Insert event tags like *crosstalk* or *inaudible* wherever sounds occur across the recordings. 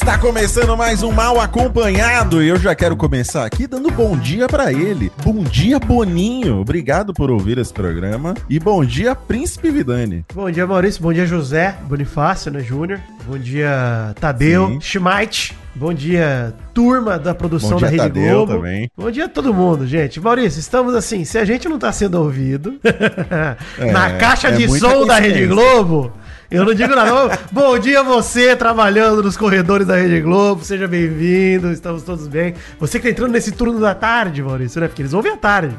Está começando mais um Mal Acompanhado e eu já quero começar aqui dando bom dia pra ele. Bom dia, Boninho. Obrigado por ouvir esse programa. E bom dia, Príncipe Vidani. Bom dia, Maurício. Bom dia, José Bonifácio, né, Júnior. Bom dia, Tadeu Sim. Schmeit. Bom dia, turma da produção dia, da Rede Tadeu Globo. também. Bom dia a todo mundo, gente. Maurício, estamos assim, se a gente não tá sendo ouvido *laughs* na caixa é de som da Rede. Globo, eu não digo nada. Bom dia você trabalhando nos corredores da Rede Globo, seja bem-vindo, estamos todos bem. Você que tá entrando nesse turno da tarde, Maurício, né? Porque eles ouvem à tarde.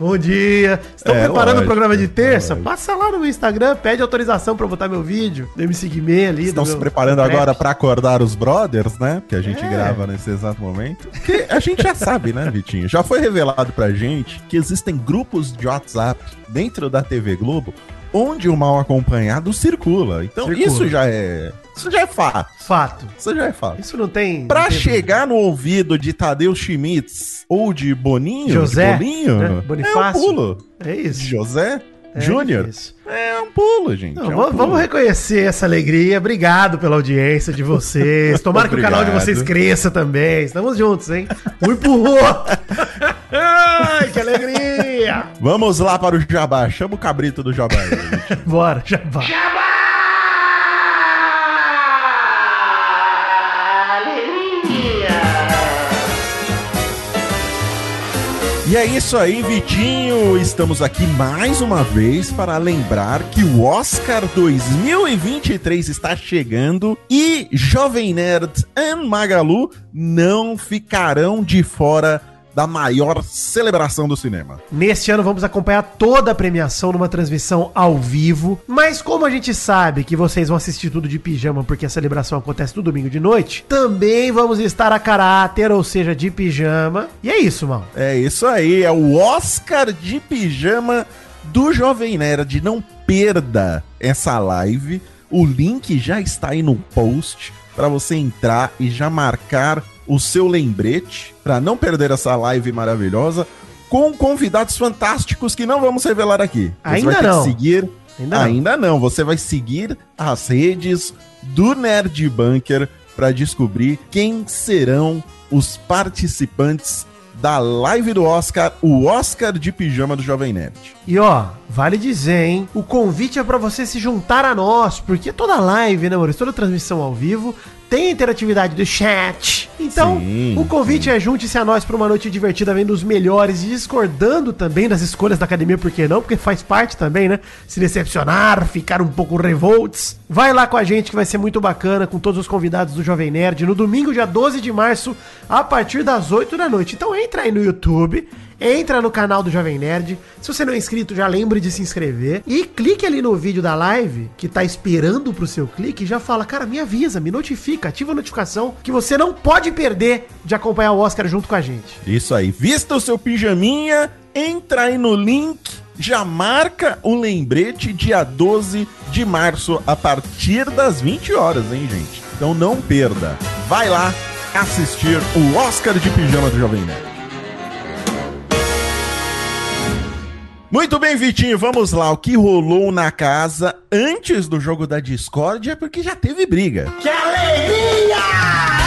Bom dia. Estão É, preparando lógico, o programa de terça? lógico. Passa lá no meu Instagram, pede autorização eu botar meu vídeo do MC Guimê ali. Estão se preparando agora pra acordar os brothers, né? Que a gente É. grava nesse exato momento. Que a gente já sabe, né, Vitinho? Já foi revelado pra gente que existem grupos de WhatsApp dentro da TV Globo onde o mal acompanhado circula. Então Circula. isso já é. Isso já é fato. Fato. Isso já é fato. Isso não tem. Pra não tem- chegar no ouvido de Tadeu Schmitz ou de Boninho, José, de Boninho, né? é um Bonifácio. pulo. É isso. José É Júnior, é um pulo, gente. Não, é um vamos, pulo. reconhecer essa alegria. Obrigado pela audiência de vocês. *laughs* Tomara que o canal de vocês cresça também. Estamos juntos, hein? Um empurrou. *laughs* Ai, que alegria. Vamos lá para o Jabá. Chama o cabrito do Jabá. *laughs* Bora, já vai. E é isso aí, Vitinho. Estamos aqui mais uma vez para lembrar que o Oscar 2023 está chegando e Jovem Nerd e Magalu não ficarão de fora da maior celebração do cinema. Neste ano vamos acompanhar toda a premiação numa transmissão ao vivo. Mas como a gente sabe que vocês vão assistir tudo de pijama porque a celebração acontece no domingo de noite, também vamos estar a caráter, ou seja, de pijama. E é isso, mal. É isso aí, é o Oscar de pijama do Jovem Nerd. Não perda essa live. O link já está aí no post para você entrar e já marcar o seu lembrete para não perder essa live maravilhosa com convidados fantásticos que não vamos revelar aqui. Você Ainda vai ter não. seguir Ainda não. Ainda não. Você vai seguir as redes do Nerd Bunker para descobrir quem serão os participantes da live do Oscar, o Oscar de pijama do Jovem Nerd. E ó, vale dizer, hein? O convite é pra você se juntar a nós, porque toda live, né, Maurício? Toda transmissão ao vivo tem a interatividade do chat. Então, Sim, o convite é junte-se a nós pra uma noite divertida vendo os melhores e discordando também das escolhas da academia, por que não? Porque faz parte também, né? Se decepcionar, ficar um pouco revolts. Vai lá com a gente que vai ser muito bacana com todos os convidados do Jovem Nerd no domingo, dia 12 de março, a partir das 8 da noite. Então entra aí no YouTube, entra no canal do Jovem Nerd. Se você não é inscrito, já lembre de se inscrever. E clique ali no vídeo da live, que tá esperando pro seu clique, e já fala, cara, me avisa, me notifica, ativa a notificação, que você não pode perder de acompanhar o Oscar junto com a gente. Isso aí. Vista o seu pijaminha, entra aí no link, já marca o lembrete dia 12 de março a partir das 20 horas, hein, gente? Então não perda. Vai lá assistir o Oscar de pijama do Jovem Nerd. Muito bem, Vitinho, vamos lá. O que rolou na casa antes do jogo da Discord é porque já teve briga. Que alegria!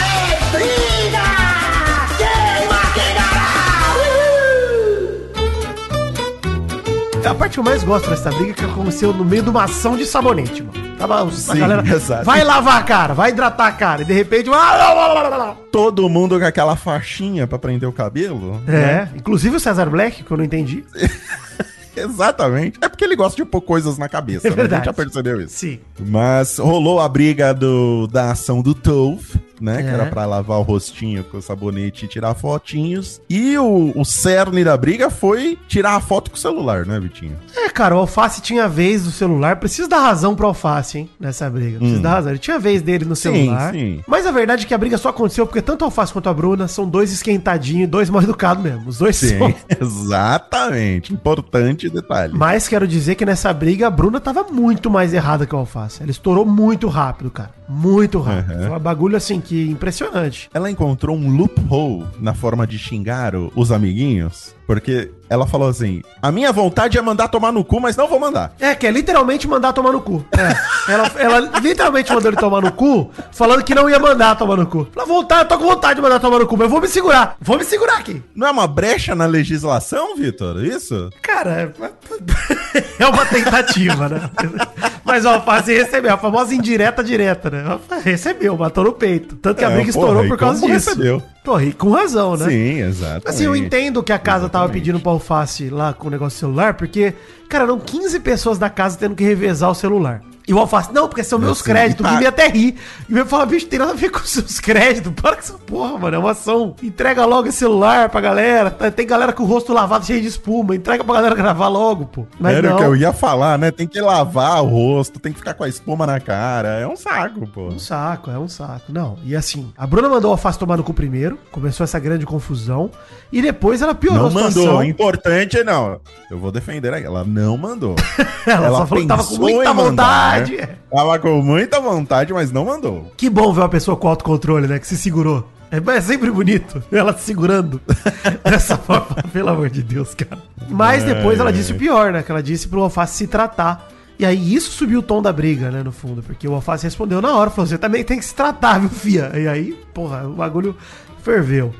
A parte que eu mais gosto dessa briga é que aconteceu no meio de uma ação de sabonete, mano. Tava a Sim, galera. exato. Vai lavar a cara, vai hidratar a cara. E de repente. ah, Todo mundo com aquela faixinha pra prender o cabelo. É, inclusive o Cesar Black, que eu não entendi. *laughs* Exatamente. É porque ele gosta de pôr coisas na cabeça, É né? A verdade. gente já percebeu isso. Sim. Mas rolou a briga do, da ação do Tove, né? É. Que era pra lavar o rostinho com o sabonete e tirar fotinhos. E o, o cerne da briga foi tirar a foto com o celular, né, Vitinho? É, cara, o Alface tinha vez do celular. Preciso dar razão pro Alface, hein? Nessa briga. Preciso Hum. dar razão. Ele tinha vez dele no Sim, celular. sim. Mas a verdade é que a briga só aconteceu porque tanto o Alface quanto a Bruna são dois esquentadinhos, dois mal educados mesmo. Os dois Sim, são. *laughs* exatamente. Importante detalhe. Mas quero dizer que nessa briga a Bruna tava muito mais errada que o Alface. Ela estourou muito rápido, cara. Muito rápido. Uhum. Foi um bagulho assim que impressionante. Ela encontrou um loophole na forma de xingar os amiguinhos, porque ela falou assim: a minha vontade é mandar tomar no cu, mas não vou mandar. É, que é literalmente mandar tomar no cu. É. Ela, ela literalmente mandou ele tomar no cu, falando que não ia mandar tomar no cu. Ela vontade, tô com vontade de mandar tomar no cu, mas eu vou me segurar. Vou me segurar aqui. Não é uma brecha na legislação, Vitor? Isso? Cara, é uma *laughs* tentativa, né? Mas ó, Alface recebeu, a famosa indireta direta, né? Recebeu, matou no peito. Tanto que a É, briga porra, estourou por causa disso. recebeu? Porra, e com razão, né? Sim, exato. Assim, eu entendo que a casa tava pedindo pra Alface lá com o negócio do celular, porque, cara, eram 15 pessoas da casa tendo que revezar o celular. E o Alface, não, porque são meus créditos. O tá. Guilherme até ri. E me fala, bicho, tem nada a ver com os seus créditos. Para com essa porra, mano. É uma ação. Entrega logo esse celular pra galera. Tá- Tem galera com o rosto lavado cheio de espuma. Entrega pra galera gravar logo, pô. Mas Era não. o que eu ia falar, né? Tem que lavar o rosto, tem que ficar com a espuma na cara. É um saco, pô. Um saco, é um saco. Não, e assim, a Bruna mandou o Alface tomar no cu primeiro, começou essa grande confusão, e depois ela piorou Não a mandou. Importante não. Eu vou defender aqui. Ela não mandou. *laughs* Ela, só falou que tava com muita mandar, vontade. né? Tava com muita vontade, mas não mandou. Que bom ver uma pessoa com autocontrole, né? Que se segurou. É, é sempre bonito ela se segurando *laughs* dessa forma, *laughs* pelo amor de Deus, cara. Mas depois ela disse o pior, né? Que ela disse pro Alface se tratar. E aí isso subiu o tom da briga, né, no fundo. Porque o Alface respondeu na hora, falou, você também tem que se tratar, viu, fia? E aí, porra, o bagulho ferveu.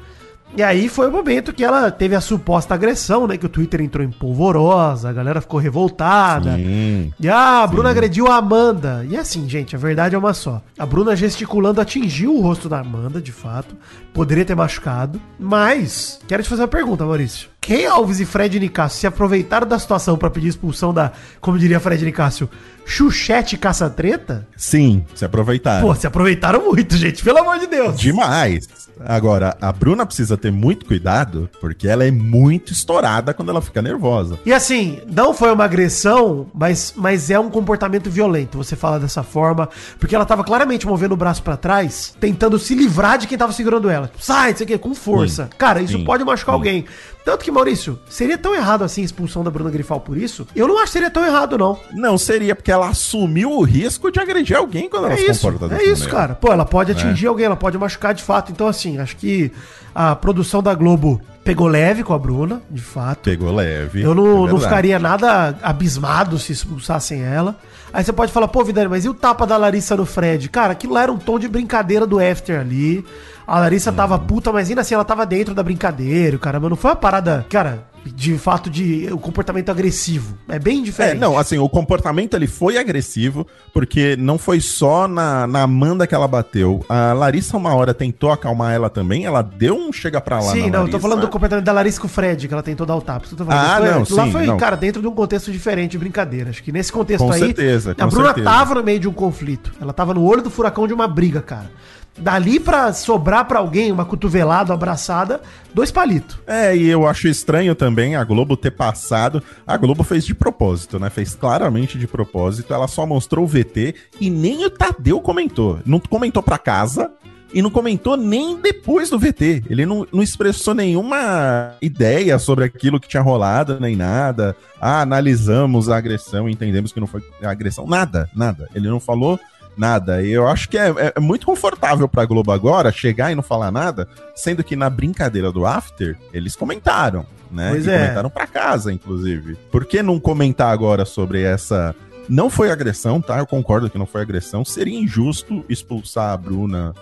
E aí foi o momento que ela teve a suposta agressão, né? Que o Twitter entrou em polvorosa, a galera ficou revoltada. Sim. E ah, a Bruna agrediu a Amanda. E assim, gente, a verdade é uma só. A Bruna gesticulando atingiu o rosto da Amanda, de fato. Poderia ter machucado. Mas, quero te fazer uma pergunta, Maurício. Quem Alves e Fred Nicásio se aproveitaram da situação pra pedir expulsão da, como diria Fred Nicásio, Chuchete caça-treta? Sim, se aproveitaram. Pô, se aproveitaram muito, gente, pelo amor de Deus. Demais. Agora, a Bruna precisa ter muito cuidado, porque ela é muito estourada quando ela fica nervosa. E assim, não foi uma agressão, mas, mas é um comportamento violento, você fala dessa forma, porque ela tava claramente movendo o braço pra trás, tentando se livrar de quem tava segurando ela. Tipo, Sai, não sei o quê, com força. Sim. Cara, isso Sim. pode machucar Sim. alguém. Tanto que, Maurício, seria tão errado assim a expulsão da Bruna Grifal por isso? Eu não acho que seria tão errado, não. Não seria porque ela assumiu o risco de agredir alguém quando ela É se isso, comporta é isso, maneira. cara. Pô, ela pode atingir alguém, ela pode machucar de fato. Então, assim, acho que a produção da Globo pegou leve com a Bruna, de fato. Pegou leve. Eu é não, não verdade. ficaria nada abismado se expulsassem ela. Aí você pode falar, pô, Vidani, mas e o tapa da Larissa no Fred? Cara, aquilo lá era um tom de brincadeira do After ali. A Larissa tava Uhum. puta, mas ainda assim ela tava dentro da brincadeira, caramba. Não foi uma parada, cara, de fato de o comportamento agressivo. É bem É, diferente. não, assim, o comportamento ele foi agressivo, porque não foi só na, na Amanda que ela bateu. A Larissa, uma hora, tentou acalmar ela também, ela deu um chega pra lá Sim, não, eu tô Larissa. falando do comportamento da Larissa com o Fred, que ela tentou dar o tapa. Tô falando. Ah, foi- não, aquilo lá sim, foi, não. cara, dentro de um contexto diferente de brincadeira. Acho que nesse contexto Com aí, certeza, com a Bruna certeza. tava no meio de um conflito. Ela tava no olho do furacão de uma briga, cara. Dali pra sobrar pra alguém uma cotovelada, uma abraçada, dois palitos. É, e eu acho estranho também a Globo ter passado. A Globo fez de propósito, né? Fez claramente de propósito. Ela só mostrou o VT e nem o Tadeu comentou. Não comentou pra casa e não comentou nem depois do VT. Ele não, não expressou nenhuma ideia sobre aquilo que tinha rolado, nem nada. Ah, analisamos a agressão, entendemos que não foi agressão. Nada, nada. Ele não falou nada. E eu acho que é, é- é muito confortável pra Globo agora chegar e não falar nada, sendo que na brincadeira do After, eles comentaram, né? Pois e é. comentaram pra casa, inclusive. Por que não comentar agora sobre essa. Não foi agressão, tá? Eu concordo que não foi agressão. Seria injusto expulsar a Bruna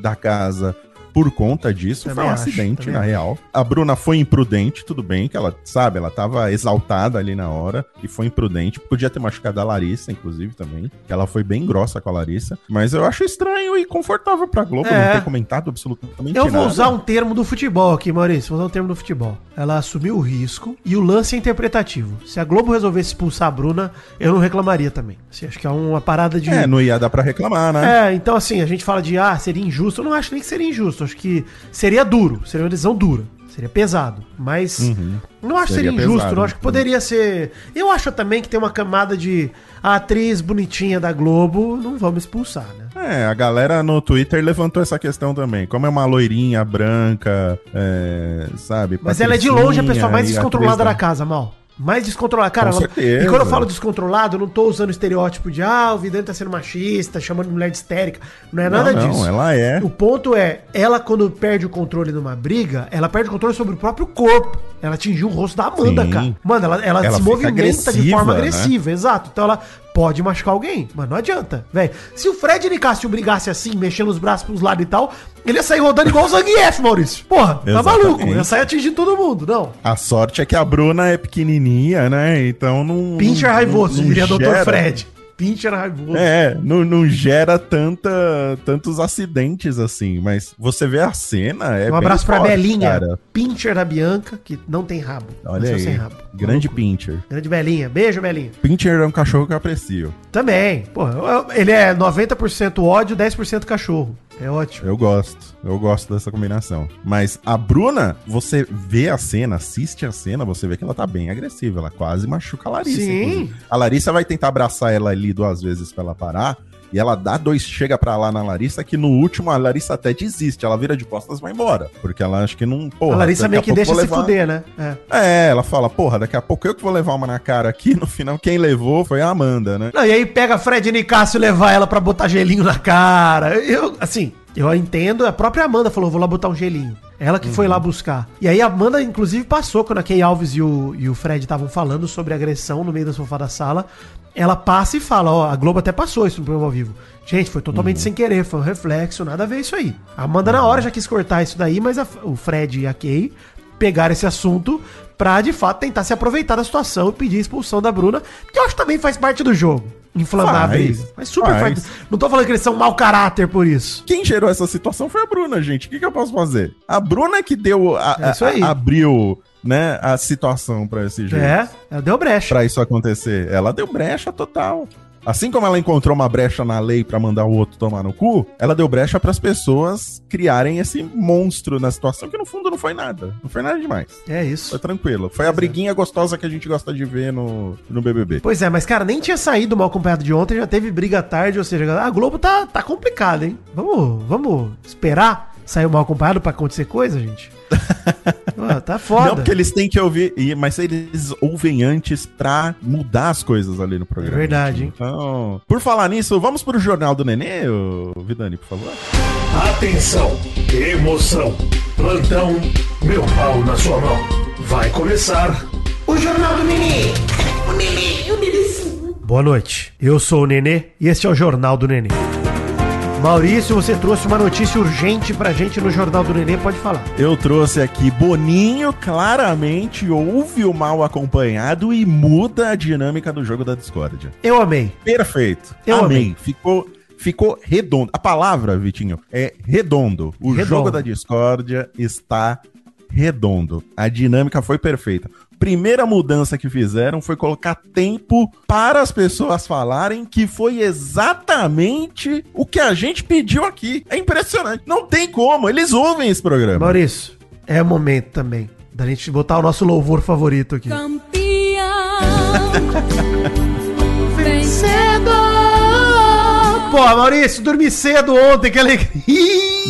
da casa por conta disso. Também foi um acho, acidente, na acho. real. A Bruna foi imprudente, tudo bem, que ela, sabe, ela tava exaltada ali na hora e foi imprudente. Podia ter machucado a Larissa, inclusive, também. que Ela foi bem grossa com a Larissa. Mas eu acho estranho e confortável pra Globo É. não ter comentado absolutamente Eu vou nada. usar um termo do futebol aqui, Maurício. Vou usar um termo do futebol. Ela assumiu o risco e o lance é interpretativo. Se a Globo resolvesse expulsar a Bruna, eu não reclamaria também. Assim, acho que é uma parada de. É, não ia dar pra reclamar, né? É, então assim, a gente fala de, ah, seria injusto. Eu não acho nem que seria injusto. Acho que seria duro. Seria uma decisão dura. Seria pesado. Mas não acho que seria, Seria injusto. pesado, não acho que poderia ser. Eu acho também que tem uma camada de a atriz bonitinha da Globo, não vamos expulsar, né? É, a galera no Twitter levantou essa questão também. Como é uma loirinha branca, é, sabe? Mas ela é de longe a pessoa mais descontrolada atriz da casa, mal. Mais descontrolada. Cara, ela- e quando eu falo descontrolado, eu não tô usando estereótipo de ah, o Vidante tá sendo machista, chamando mulher de histérica. Não é nada não, disso. ela é. O ponto é, ela quando perde o controle numa briga, ela perde o controle sobre o próprio corpo. Ela atingiu o rosto da Amanda, Sim. cara. Mano, ela, ela, Ela se movimenta de agressiva, forma né? agressiva, exato. Então ela pode machucar alguém, mas não adianta, velho. Se o Fred Nicásio brigasse assim, mexendo os braços pros lados e tal, ele ia sair rodando igual o Zangief, Maurício. Porra, tá Exatamente. maluco. Ia sair atingindo todo mundo, não. A sorte é que a Bruna é pequenininha, né? Então não. Pincher raivoso, não diria Dr. Fred. Pincher raivoso. É, não, não gera tanta, tantos acidentes assim, mas você vê a cena. É um abraço bem pra forte, Belinha, cara. Pincher da Bianca, que não tem rabo. Olha aí. rabo. Grande Pincher. Grande Belinha. Beijo, Belinha. Pincher é um cachorro que eu aprecio. Também. Pô, ele é 90% ódio, 10% cachorro. É ótimo. Eu gosto, eu gosto dessa combinação. Mas a Bruna, você vê a cena, assiste a cena, você vê que ela tá bem agressiva. Ela quase machuca a Larissa. Sim. inclusive. A Larissa vai tentar abraçar ela ali duas vezes pra ela parar. E ela dá dois, chega pra lá na Larissa, que no último a Larissa até desiste. Ela vira de costas e vai embora. Porque ela acha que não. Porra, a Larissa meio que deixa vou se levar- fuder, né? É. É, ela fala, porra, daqui a pouco eu que vou levar uma na cara aqui. No final, quem levou foi a Amanda, né? Não, e aí pega a Fred Nicásio e levar ela pra botar gelinho na cara. Eu, assim, eu entendo. A própria Amanda falou, vou lá botar um gelinho. Ela que foi lá buscar. E aí a Amanda, inclusive, passou quando a Kay Alves e o, e o Fred estavam falando sobre agressão no meio do sofá da sala. Ela passa e fala, ó, a Globo até passou isso no programa ao vivo. Gente, foi totalmente sem querer, foi um reflexo, nada a ver isso aí. A Amanda na hora já quis cortar isso daí, mas a- o Fred e a Kay pegaram esse assunto pra, de fato, tentar se aproveitar da situação e pedir a expulsão da Bruna, que eu acho que também faz parte do jogo. Inflamar a Faz, briga. Mas super faz. faz. Não tô falando que eles são mau caráter por isso. Quem gerou essa situação foi a Bruna, gente. O que, que eu posso fazer? A Bruna que deu. A, É isso aí. a- abriu, né, a situação pra esse jeito. É, ela deu brecha. Pra isso acontecer. Ela deu brecha total. Assim como ela encontrou uma brecha na lei pra mandar o outro tomar no cu, ela deu brecha pras pessoas criarem esse monstro na situação que no fundo não foi nada. Não foi nada demais. É Foi isso. tranquilo. Foi a briguinha gostosa que a gente gosta de ver no, no BBB. Pois é, mas cara, nem tinha saído mal acompanhado de ontem, já teve briga tarde, ou seja, a Globo tá, tá complicada, hein? Vamos, vamos esperar sair mal acompanhado pra acontecer coisa, gente? *laughs* Ah, tá foda. Não, porque eles têm que ouvir, mas eles ouvem antes pra mudar as coisas ali no programa. É verdade, hein? Então, por falar nisso, vamos pro Jornal do Nenê, ô, Vidani, por favor? Atenção, emoção, plantão, meu pau na sua mão. Vai começar o Jornal do Nenê. O Nenê, o Nenê. Boa noite, eu sou o Nenê e este é o Jornal do Nenê. Maurício, você trouxe uma notícia urgente pra gente no Jornal do Nenê, pode falar. Eu trouxe aqui Boninho, claramente ouve o mal acompanhado e muda a dinâmica do jogo da discórdia. Eu amei. Perfeito. Eu amei. amei. Ficou, ficou redondo. A palavra, Vitinho, é redondo. O Redondo. jogo da discórdia está redondo. A dinâmica foi perfeita. Primeira mudança que fizeram foi colocar tempo para as pessoas falarem que foi exatamente o que a gente pediu aqui. É impressionante. Não tem como. Eles ouvem esse programa. Maurício, é o momento também da gente botar o nosso louvor favorito aqui. Campeão, *laughs* vencedor. Pô, Maurício, dormi cedo ontem, que alegria,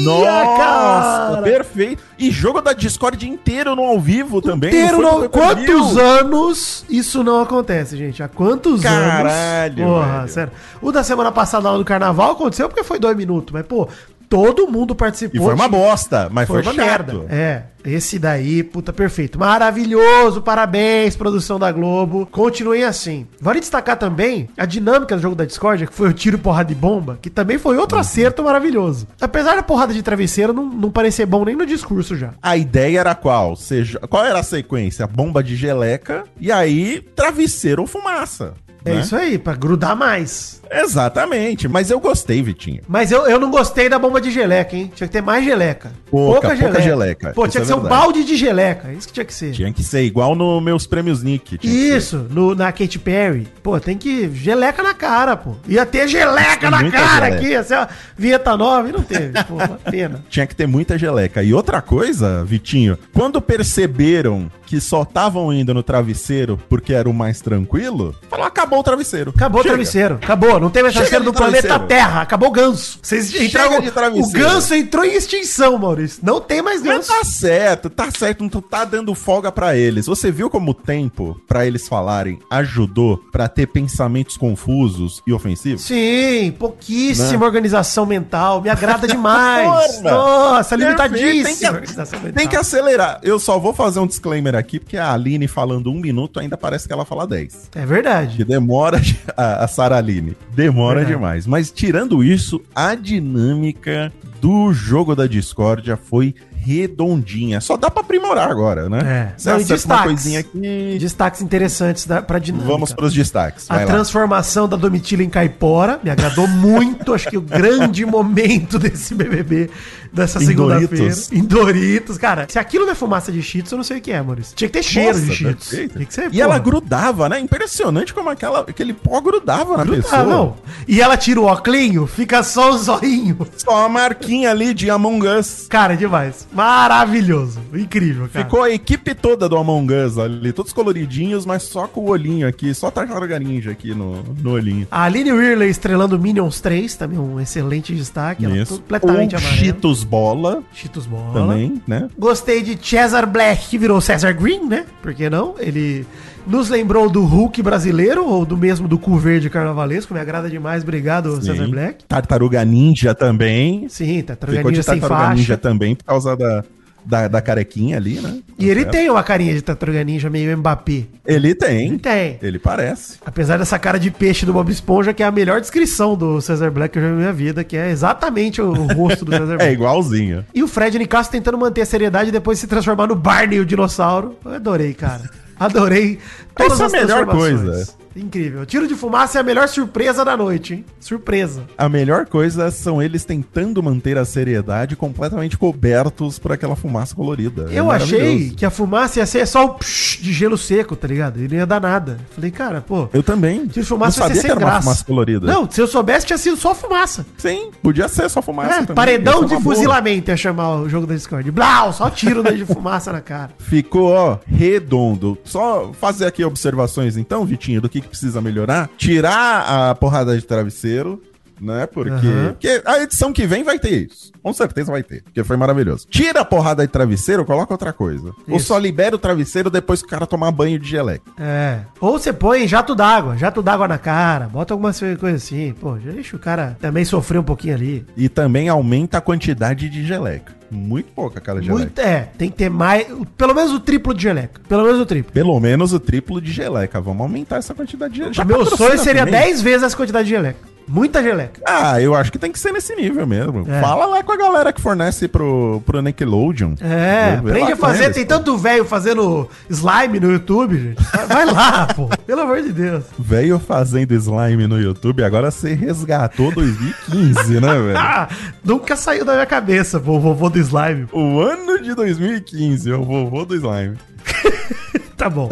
Nossa, cara. perfeito. E jogo da Discord inteiro no ao vivo também. Inteiro no. Quantos anos isso não acontece, gente? Há quantos Caralho, anos? Porra, velho. sério. O da semana passada lá do carnaval aconteceu porque foi dois minutos, mas, pô, todo mundo participou. E foi uma bosta, mas Foi foi, uma merda. É, esse daí, puta, perfeito. Maravilhoso, parabéns, produção da Globo. Continuem assim. Vale destacar também a dinâmica do jogo da Discord, que foi o tiro, porrada e bomba, que também foi Uhum. outro acerto maravilhoso. Apesar da porrada de travesseiro não, não parecer bom nem no discurso já. A ideia era qual? Seja, qual era a sequência? Bomba de geleca e aí travesseiro ou fumaça. É né? isso aí, pra grudar mais. Exatamente, mas eu gostei, Vitinho. Mas eu, eu não gostei da bomba de geleca, hein? Tinha que ter mais geleca. Pouca, pouca geleca. Pô, Isso tinha é que ser um balde de geleca. Isso que tinha que ser. Tinha que ser igual no meus prêmios Nick. Isso, no, na Katy Perry. Pô, tem que. Geleca na cara, pô. Ia ter geleca na cara geleca. aqui. Ia ser uma vinheta nova e não teve. *laughs* Pô, uma pena. Tinha que ter muita geleca. E outra coisa, Vitinho, quando perceberam que só estavam indo no travesseiro porque era o mais tranquilo, falou: acabou o travesseiro. Acabou o Chega. travesseiro. Acabou. Não tem mais travesseiro do planeta. Terra. Acabou o ganso. Vocês entraram. de O ganso entrou em extinção, Maurício. Não tem mais Mas ganso. tá certo, tá certo, não tá dando folga pra eles. Você viu como o tempo pra eles falarem ajudou pra ter pensamentos confusos e ofensivos? Sim, pouquíssima Né? organização mental. Me agrada *laughs* demais. Nossa, limitadíssima. Tem que, tem que acelerar. Eu só vou fazer um disclaimer aqui, porque a Aline falando um minuto ainda parece que ela fala 10. É verdade. Que demora de- *laughs* a, a Sara Aline. Demora Verdade. demais. Mas tirando isso, a dinâmica do jogo da discórdia foi redondinha. Só dá pra aprimorar agora, né? É. Você Não, acerta uma destaques. coisinha aqui. Destaques interessantes da, pra dinâmica. Vamos pros destaques. A lá. transformação da Domitila em caipora me agradou muito. Acho que o grande *laughs* momento desse BBB dessa segunda-feira. Em Doritos. Cara, se aquilo não é fumaça de cheetos, eu não sei o que é, Maurício. Tinha que ter cheiro Nossa, de cheetos. perfeito. Tinha que ser, E ela porra. grudava, né? Impressionante como aquela, aquele pó grudava na Ah, pessoa. não. E ela tira o óculinho, fica só o zoinho. Só a marquinha ali de Among Us. Cara, demais. Maravilhoso. Incrível, cara. Ficou a equipe toda do Among Us ali, todos coloridinhos, mas só com o olhinho aqui, só tartaruga ninja aqui no, no olhinho. A Aline Whirley estrelando Minions 3, também um excelente destaque. Ela Isso. completamente Ou amarela. Cheetos Bola Cheetos Bola. também, né? Gostei de Cesar Black, que virou Cesar Green, né? Por que não? Ele nos lembrou do Hulk brasileiro, ou do mesmo do Cu Verde Carnavalesco. Me agrada demais. Obrigado, Cesar Sim. Black. Tartaruga Ninja também. Sim, tá Ficou de Ninja sem Tartaruga faixa. Ninja também por causa da, da, da carequinha ali, né? E ele Tá tem uma carinha de Tartaruga Ninja meio Mbappé. Ele tem. Ele tem. Ele parece. Apesar dessa cara de peixe do Bob Esponja, que é a melhor descrição do Cesar Black que eu já vi na minha vida, que é exatamente o, o rosto do *laughs* Cesar É Black. igualzinho. E o Fred Nicasso tentando manter a seriedade e depois se transformar no Barney, o dinossauro. Eu adorei, cara. Adorei todas Essa é a melhor coisa. Incrível. Tiro de fumaça é a melhor surpresa da noite, hein? Surpresa. A melhor coisa são eles tentando manter a seriedade completamente cobertos por aquela fumaça colorida. É eu achei que a fumaça ia ser só o psh de gelo seco, tá ligado? E não ia dar nada. Falei, cara, pô. Eu também. Tiro de fumaça não ia ser sabia sem que era uma graça. fumaça colorida. Não, se eu soubesse, tinha sido só fumaça. Sim, podia ser só fumaça É, também. paredão ser de uma boa. fuzilamento ia chamar o jogo da Discord. Blau, só tiro de fumaça na cara. *laughs* Ficou, ó, redondo. Só fazer aqui observações, então, Vitinho, do que, que precisa melhorar. Tirar a porrada de travesseiro, né? Porque, porque a edição que vem vai ter isso. Com certeza vai ter, porque foi maravilhoso. Tira a porrada de travesseiro, coloca outra coisa. Ou Isso. só libera o travesseiro depois que o cara tomar banho de geleca. É. Ou você põe jato d'água, jato d'água na cara, bota algumas coisas assim. Pô, já deixa o cara também sofrer um pouquinho ali. E também aumenta a quantidade de geleca. Muito pouca aquela geleca. Muito, é, tem que ter mais. Pelo menos o triplo de geleca. Pelo menos o triplo. Pelo menos o triplo de geleca. Vamos aumentar essa quantidade de geleca. Meu patrocina sonho seria também. 10 vezes essa quantidade de geleca. Muita geleca. Ah, eu acho que tem que ser nesse nível mesmo. É. Fala lá com a galera que fornece pro, pro Nickelodeon. É, Vê- aprende a fazer. eles, tem pô. tanto velho fazendo slime no YouTube, gente. Vai, lá, *laughs* pô. Pelo amor de Deus. Veio fazendo slime no YouTube, agora você resgatou 2015, né, velho? Ah, *laughs* nunca saiu da minha cabeça, pô, o vovô do slime. O ano de 2015, o vovô do slime. *laughs* Tá bom.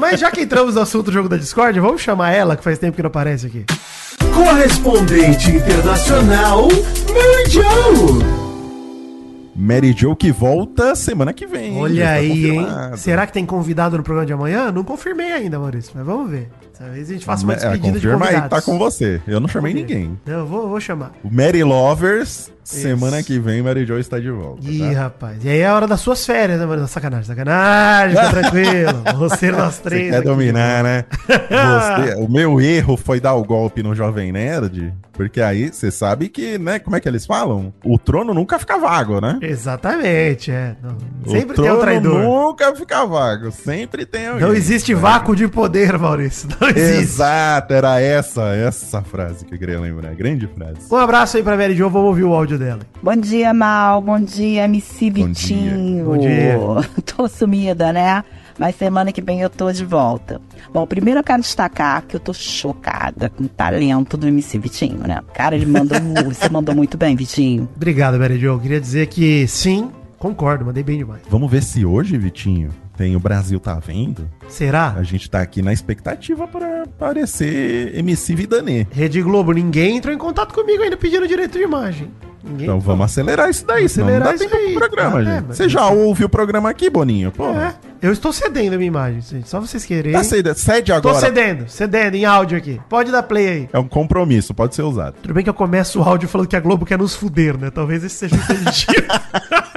Mas já que entramos no assunto do jogo da Discord, vamos chamar ela, que faz tempo que não aparece aqui. Correspondente internacional, Mary Jo. Mary Jo que volta semana que vem. Olha Já tá aí, hein? Será que tem convidado no programa de amanhã? Não confirmei ainda, Maurício, mas vamos ver. Dessa vez a gente faça uma É, despedida de confirma aí, convidados. tá com você. Eu não chamei ninguém. Não, eu vou, vou chamar. O Mary Lovers Semana que vem, Mary Jo está de volta. Ih, tá? rapaz. E aí é a hora das suas férias, né, mano? Sacanagem, sacanagem, fica *laughs* tranquilo. Você, nós Você três. quer aqui. dominar, né? *laughs* Você- o meu erro foi dar o golpe no Jovem Nerd, porque aí você sabe que, né? Como é que eles falam? O trono nunca fica vago, né? Exatamente, é. Não, O sempre tem um trono traidor. nunca fica vago, sempre tem alguém. Não existe vácuo de poder, Maurício. Não existe. Exato, era essa, essa frase que eu queria lembrar. Grande frase. Um abraço aí pra Mary Jo, vamos ouvir o áudio dela. Bom dia, Mal. Bom dia, MC Bom Vitinho. Bom dia. *laughs* tô sumida, né? Mas semana que vem eu tô de volta. Bom, primeiro eu quero destacar que eu tô chocada com o talento do MC Vitinho, né? Cara, ele mandou, mu- *laughs* você mandou muito bem, Vitinho. Obrigado, Mary Jo. Queria dizer que sim, concordo, mandei bem demais. Vamos ver se hoje, Vitinho, tem o Brasil tá vendo. Será? A gente tá aqui na expectativa para aparecer MC Vidanê. Rede Globo, ninguém entrou em contato comigo ainda pedindo direito de imagem. Ninguém. Então vamos acelerar isso daí, senão não Acelerar dá isso tempo aí. pro programa, Ah, é, gente. mas- Você já ouve o programa aqui, Boninho? Pô, É, eu estou cedendo a minha imagem, gente. Só vocês quererem. tá cede, cede agora. cedendo, cedendo em áudio aqui. Pode dar play aí. É um compromisso, pode ser usado. Tudo bem que eu começo o áudio falando que a Globo quer nos fuder, né? Talvez esse seja o incentivo. *laughs*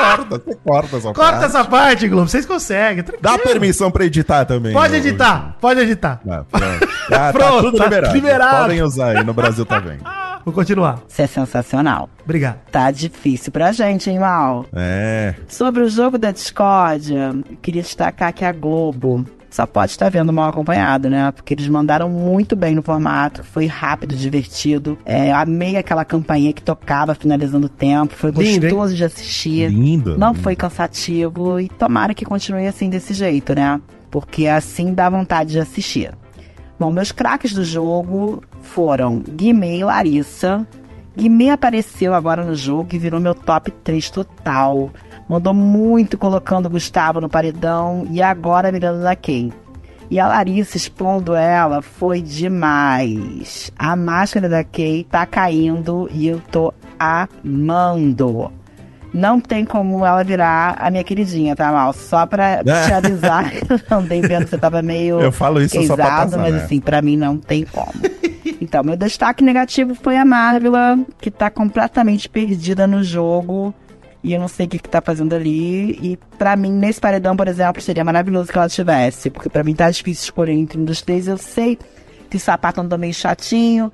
Corta, você corta essa Corta parte. essa parte, Globo. Vocês conseguem. tranquilo. Dá permissão pra editar também. Pode editar, pode editar. Ah, pronto. Ah, tá Pronto, tudo tá liberado. liberado. Podem usar aí, no Brasil tá vendo. *laughs* Vou continuar. Isso é sensacional. Obrigado. Tá difícil pra gente, hein, Mal? É, Sobre o jogo da discórdia, eu queria destacar que a Globo só pode estar vendo mal acompanhado, né? Porque eles mandaram muito bem no formato, foi rápido, divertido. É, amei aquela campainha que tocava finalizando o tempo, foi Lindo, hein? gostoso de assistir. lindo. Não foi cansativo e tomara que continue assim desse jeito, né? Porque assim dá vontade de assistir. Bom, meus craques do jogo foram Guimê e Larissa. Guimê apareceu agora no jogo e virou meu top 3 total. Mandou muito colocando o Gustavo no paredão e agora mirando da Kay. E a Larissa expondo ela foi demais. A máscara da Kay tá caindo e eu tô amando. Não tem como ela virar a minha queridinha, tá, Mal? Só pra *laughs* te avisar. Eu andei vendo que você tava meio Eu falo isso só pra passar, mas né? assim, pra mim não tem como. *laughs* Então, meu destaque negativo foi a Marvela, que tá completamente perdida no jogo. E eu não sei o que, que tá fazendo ali. E pra mim, nesse paredão, por exemplo, seria maravilhoso que ela tivesse. Porque pra mim tá difícil escolher entre um dos três. Eu sei que o sapato andou meio chatinho.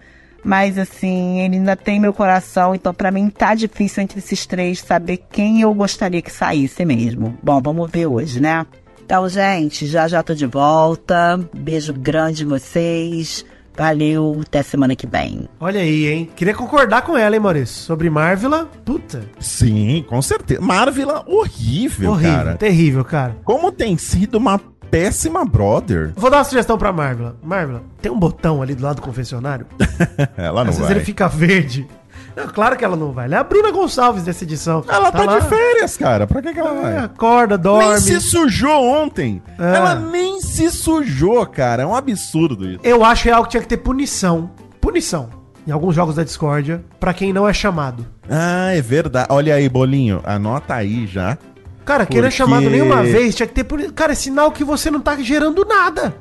Mas assim, ele ainda tem meu coração. Então pra mim tá difícil entre esses três saber quem eu gostaria que saísse mesmo. Bom, vamos ver hoje, né? Então, gente, já já tô de volta. Beijo grande em vocês. Valeu, até semana que vem. Olha aí, hein? Queria concordar com ela, hein, Maurício? Sobre Marvela. Puta. Sim, com certeza. Marvila, horrível, horrível. cara. Terrível, cara. Como tem sido uma péssima brother. Vou dar uma sugestão pra Marvela. Marvela, tem um botão ali do lado do confessionário. *laughs* Ela não Às vezes vai. ele fica verde. Não, claro que ela não vai. Ela é a Bruna Gonçalves dessa edição. Ela tá, lá. de férias, cara. Pra que, que ela É, vai? acorda, Nem dorme. se sujou ontem. É. Ela nem se sujou, cara. É um absurdo isso. Eu acho real que tinha que ter punição. Punição. Em alguns jogos da discórdia, pra quem não é chamado. Ah, é verdade. Olha aí, Bolinho. Anota aí já. Cara, é Porque- chamado nenhuma vez, tinha que ter. Cara, é sinal que você não tá gerando nada.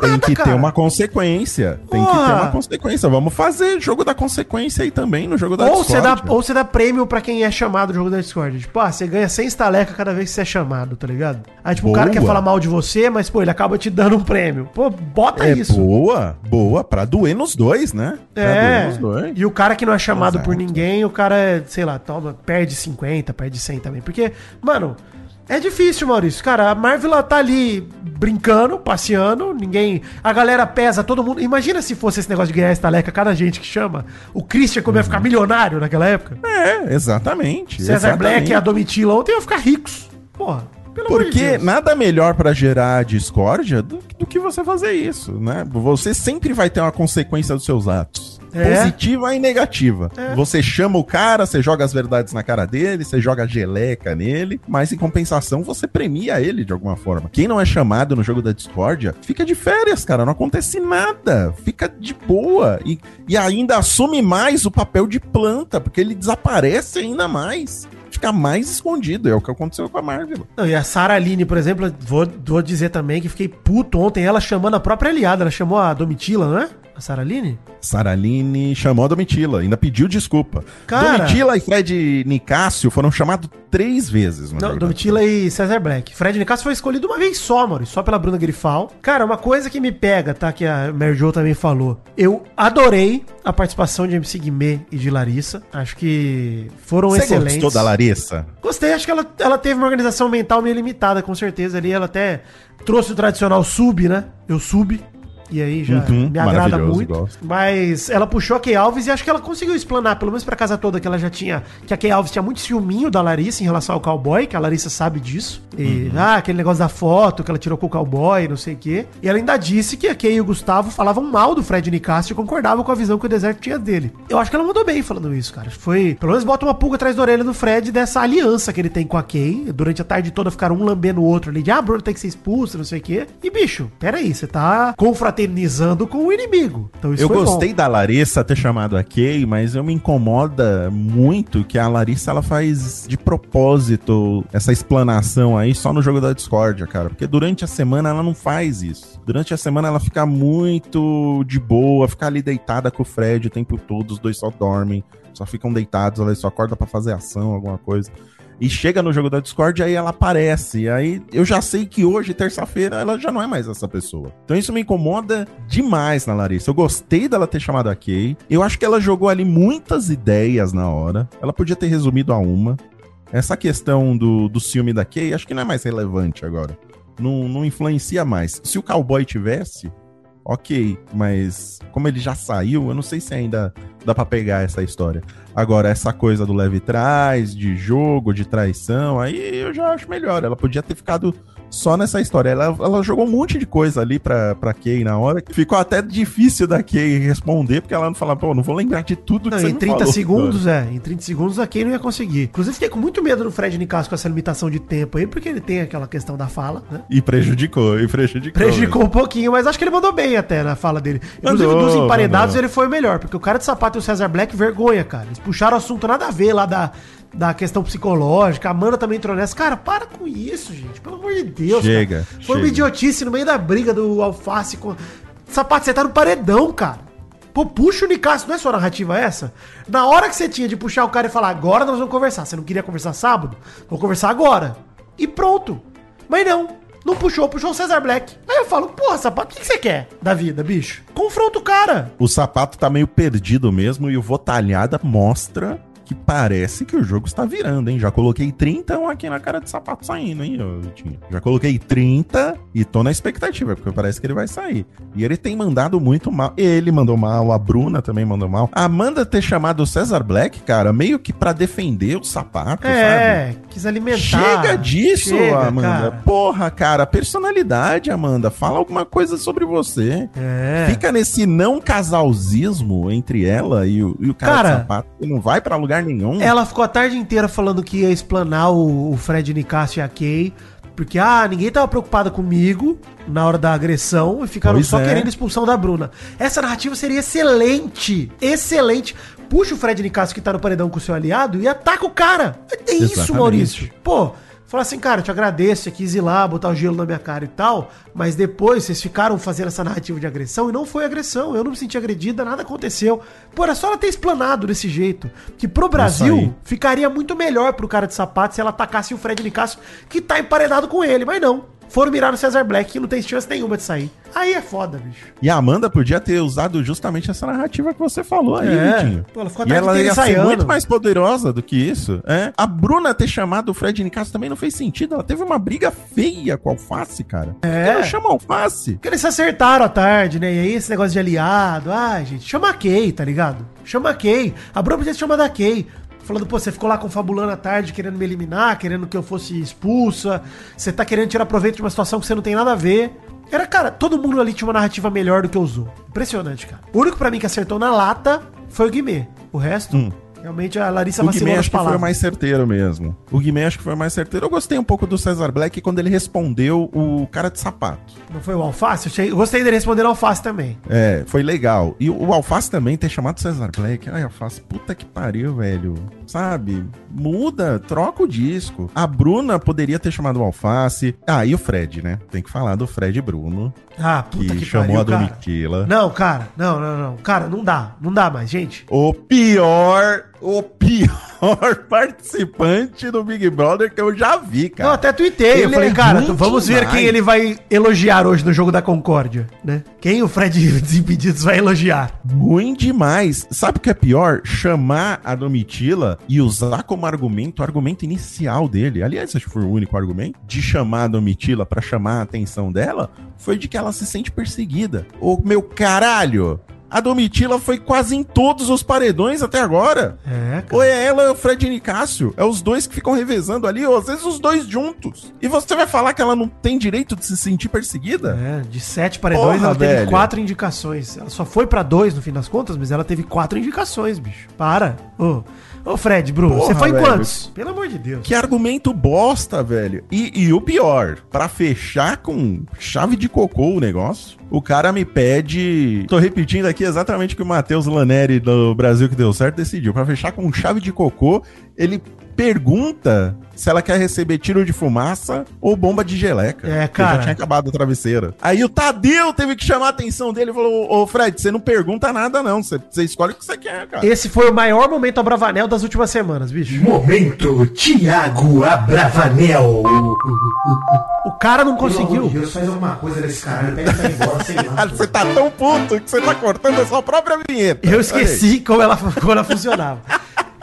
Tem Nada, que cara. ter uma consequência. Tem que ter uma consequência. Vamos fazer jogo da consequência aí também no jogo da Ou você, dá, Discord. ou você dá prêmio pra quem é chamado no jogo da Discord. Tipo, ah, você ganha 100 estaleca cada vez que você é chamado, tá ligado? Aí, tipo, o cara Boa. quer falar mal de você, mas, pô, ele acaba te dando um prêmio. Pô, bota É isso. boa, boa. Pra doer nos dois, né? Pra doer É. nos dois. E o cara que não é chamado Exato. por ninguém, o cara, sei lá, toma, perde 50, perde 100 também. Porque, mano, é difícil, Maurício. Cara, a Marvel tá ali brincando, passeando, ninguém. A galera pesa, todo mundo. Imagina se fosse esse negócio de ganhar estaleca, cada gente que chama. O Christian, como ia ficar milionário naquela época. É, exatamente. César exatamente. Black e a Domitila ontem iam ficar ricos. Porra, pelo de Porque Deus. nada melhor pra gerar discórdia do, do que você fazer isso, né? Você sempre vai ter uma consequência dos seus atos. É. Positiva e negativa. É. Você chama o cara, você joga as verdades na cara dele, você joga geleca nele, mas em compensação você premia ele de alguma forma. Quem não é chamado no jogo da discórdia, fica de férias, cara. Não acontece nada. Fica de boa. E, e ainda assume mais o papel de planta, porque ele desaparece ainda mais. Fica mais escondido. É o que aconteceu com a Marvel. Não, e a Sara Aline, por exemplo, vou, vou dizer também que fiquei puto ontem, ela chamando a própria aliada, ela chamou a Domitila, não é? A Saraline? Saraline chamou a Domitila, ainda pediu desculpa. Cara- Domitila e Fred Nicásio foram chamados três vezes. Não, Domitila e César Black. Fred Nicasso foi escolhido uma vez só, mano, só pela Bruna Grifal. Cara, uma coisa que me pega, tá? Que a Mary Jo também falou. Eu adorei a participação de MC Guimê e de Larissa. Acho que foram Você excelentes. gostou da Larissa? Gostei, acho que ela, ela teve uma organização mental meio limitada, com certeza. Ali ela até trouxe o tradicional sub, né? Eu sub. E aí já Uhum, me agrada muito. gosto. Mas ela puxou a Key Alves e acho que ela conseguiu explanar, pelo menos pra casa toda, que ela já tinha. Que a Key Alves tinha muito ciúminho da Larissa em relação ao cowboy, que a Larissa sabe disso. E, Uhum. ah, aquele negócio da foto que ela tirou com o cowboy, não sei o quê. E ela ainda disse que a Kay e o Gustavo falavam mal do Fred Nicastro e concordavam com a visão que o deserto tinha dele. Eu acho que ela mandou bem falando isso, cara. Foi. Pelo menos bota uma pulga atrás da orelha do Fred dessa aliança que ele tem com a Kay. Durante a tarde toda ficaram um lambendo o outro ali de ah, Bruno tem que ser expulso, não sei o quê. E, bicho, peraí, você tá confraternizando com o inimigo. Então isso eu foi bom. gostei da Larissa ter chamado a Kay, mas eu me incomoda muito que a Larissa ela faz de propósito essa explanação aí só no jogo da discórdia, cara. Porque durante a semana ela não faz isso. Durante a semana ela fica muito de boa, fica ali deitada com o Fred o tempo todo, os dois só dormem, só ficam deitados, ela só acorda pra fazer ação, alguma coisa. E chega no jogo da Discord, aí ela aparece. Aí eu já sei que hoje, terça-feira, ela já não é mais essa pessoa. Então isso me incomoda demais na Larissa. Eu gostei dela ter chamado a Kay. Eu acho que ela jogou ali muitas ideias na hora. Ela podia ter resumido a uma. Essa questão do, do ciúme da Kay, acho que não é mais relevante agora. Não, não influencia mais. Se o cowboy tivesse, ok. Mas como ele já saiu, eu não sei se ainda dá pra pegar essa história. Agora, essa coisa do leve trás, de jogo, de traição, aí eu já acho melhor. Ela podia ter ficado só nessa história. Ela, ela jogou um monte de coisa ali pra, pra Kay na hora. Ficou até difícil da Kay responder, porque ela não fala, pô, não vou lembrar de tudo que Não, em me 30 falou, segundos, é. Em 30 segundos a Kay não ia conseguir. Inclusive, fiquei com muito medo do Fred Nicasso com essa limitação de tempo aí, porque ele tem aquela questão da fala, né? E prejudicou, e prejudicou. Prejudicou um pouquinho, mas acho que ele mandou bem até na fala dele. Inclusive, Mandou, dos emparedados, mandou. ele foi o melhor, porque o cara de sapato e o Cesar Black, vergonha, cara. Eles puxaram o assunto nada a ver lá da, da questão psicológica. A Amanda também entrou nessa. Cara, para com isso, gente. Pelo amor de Deus. Chega, cara. Foi uma chega. idiotice no meio da briga do Alface com. Sapato, você tá no paredão, cara. Pô, puxa o Nicasso, não é sua narrativa essa? Na hora que você tinha de puxar o cara e falar, agora nós vamos conversar. Você não queria conversar sábado? Vamos conversar agora. E pronto. Mas não. Não puxou, puxou o Cesar Black. Aí eu falo, porra, sapato, o que você quer da vida, bicho? Confronta o cara. O sapato tá meio perdido mesmo e o Votalhada mostra que parece que o jogo está virando, hein? Já coloquei 30 aqui na cara de sapato saindo, hein, Vitinho? Já coloquei 30 e tô na expectativa, porque parece que ele vai sair. E ele tem mandado muito mal. Ele mandou mal, a Bruna também mandou mal. A Amanda ter chamado o Cesar Black, cara, meio que pra defender o sapato, sabe? É, quis alimentar. Chega disso, Chega, Amanda. cara. Porra, cara, personalidade, Amanda. Fala alguma coisa sobre você. É. Fica nesse não casalzismo entre ela e o, e o cara, Cara, de sapato que não vai pra lugar nenhum. Ela ficou a tarde inteira falando que ia explanar o, o Fred Nicasso e a Kay. Porque, ah, ninguém tava preocupado comigo na hora da agressão e ficaram Pois só é. querendo expulsão da Bruna. Essa narrativa seria excelente. Excelente. Puxa o Fred Nicasso que tá no paredão com o seu aliado e ataca o cara. É isso, Exatamente. Maurício. Pô, fala assim, cara, eu te agradeço, você quis ir lá, botar o gelo na minha cara e tal, mas depois vocês ficaram fazendo essa narrativa de agressão e não foi agressão. Eu não me senti agredida, nada aconteceu. Pô, era só ela ter explanado desse jeito. Que pro. Brasil ficaria muito melhor pro cara de sapato se ela atacasse o Fred Nicasso, que tá emparedado com ele, mas não. Foram mirar no Cesar Black, que não tem chance nenhuma de sair. Aí é foda, bicho. E a Amanda podia ter usado justamente essa narrativa que você falou aí, É. Vitinho. Pô, ela ficou a e ela ia ser muito mais poderosa do que isso. É. A Bruna ter chamado o Fred Nicasso também não fez sentido. Ela teve uma briga feia com o Alface, cara. É. Ela chama o Alface. Porque eles se acertaram à tarde, né? E aí esse negócio de aliado, ai, gente, chama a Kay, tá ligado? Chama a Kay. A Bruna podia ter chamado a Kay. Falando, pô, você ficou lá confabulando à tarde, querendo me eliminar, querendo que eu fosse expulsa. Você tá querendo tirar proveito de uma situação que você não tem nada a ver. Era, cara, todo mundo ali tinha uma narrativa melhor do que usou. Impressionante, cara. O único pra mim que acertou na lata foi o Guimê. O resto, Hum. Realmente a Larissa O vacilou nas acho que foi o palavras. mais certeiro mesmo. O Guimê acho que foi o mais certeiro. Eu gostei um pouco do Cesar Black quando ele respondeu o cara de sapato. Não foi o Alface? Eu, achei- eu gostei dele responder Alface também. É, foi legal. E o Alface também ter chamado Cesar Black. Ai, Alface, puta que pariu, velho. Sabe? Muda, troca o disco. A Bruna poderia ter chamado o Alface. Ah, e o Fred, né? Tem que falar do Fred Bruno, Ah, que, puta que, chamou a cara. Domitila. Não, cara, não, não, não. Cara, não dá. Não dá mais, gente. O pior, o pior *laughs* participante do Big Brother que eu já vi, cara. Não, até tuitei. eu Ele falei, é cara, vamos ver demais. quem ele vai elogiar hoje no jogo da Concórdia, né? Quem o Fred *laughs* Desimpedidos vai elogiar. Ruim demais. Sabe o que é pior? Chamar a Domitila e usar como argumento o argumento inicial dele. Aliás, acho que foi o único argumento de chamar a Domitila pra chamar a atenção dela foi de que ela se sente perseguida. Ô, meu caralho! A Domitila foi quase em todos os paredões até agora. É, cara. Ou é ela ou o Fred Nicásio. É os dois que ficam revezando ali, ou às vezes os dois juntos. E você vai falar que ela não tem direito de se sentir perseguida? É, de sete paredões, Porra, ela teve quatro indicações. Ela só foi pra dois no fim das contas, mas ela teve quatro indicações, bicho. Para. Ô, ô Fred, Bruno, Porra, você foi em velho. quantos? Pelo amor de Deus. Que argumento bosta, velho. E, e o pior, pra fechar com chave de cocô o negócio, o cara me pede. Tô repetindo aqui exatamente o que o Matheus Laneri do Brasil que deu certo decidiu. Pra fechar com chave de cocô, ele pergunta se ela quer receber tiro de fumaça ou bomba de geleca. É, cara. Já tinha acabado a travesseira. Aí o Tadeu teve que chamar a atenção dele e falou: Ô Fred, você não pergunta nada, não. Você, você escolhe o que você quer, cara. Esse foi o maior momento Abravanel das últimas semanas, bicho. Momento Tiago Abravanel. O cara não conseguiu. Deus, faz alguma coisa nesse cara. Pega embora, sei lá. *laughs* Você tá tão puto que você tá cortando a sua própria vinheta. Eu esqueci como ela, como ela funcionava.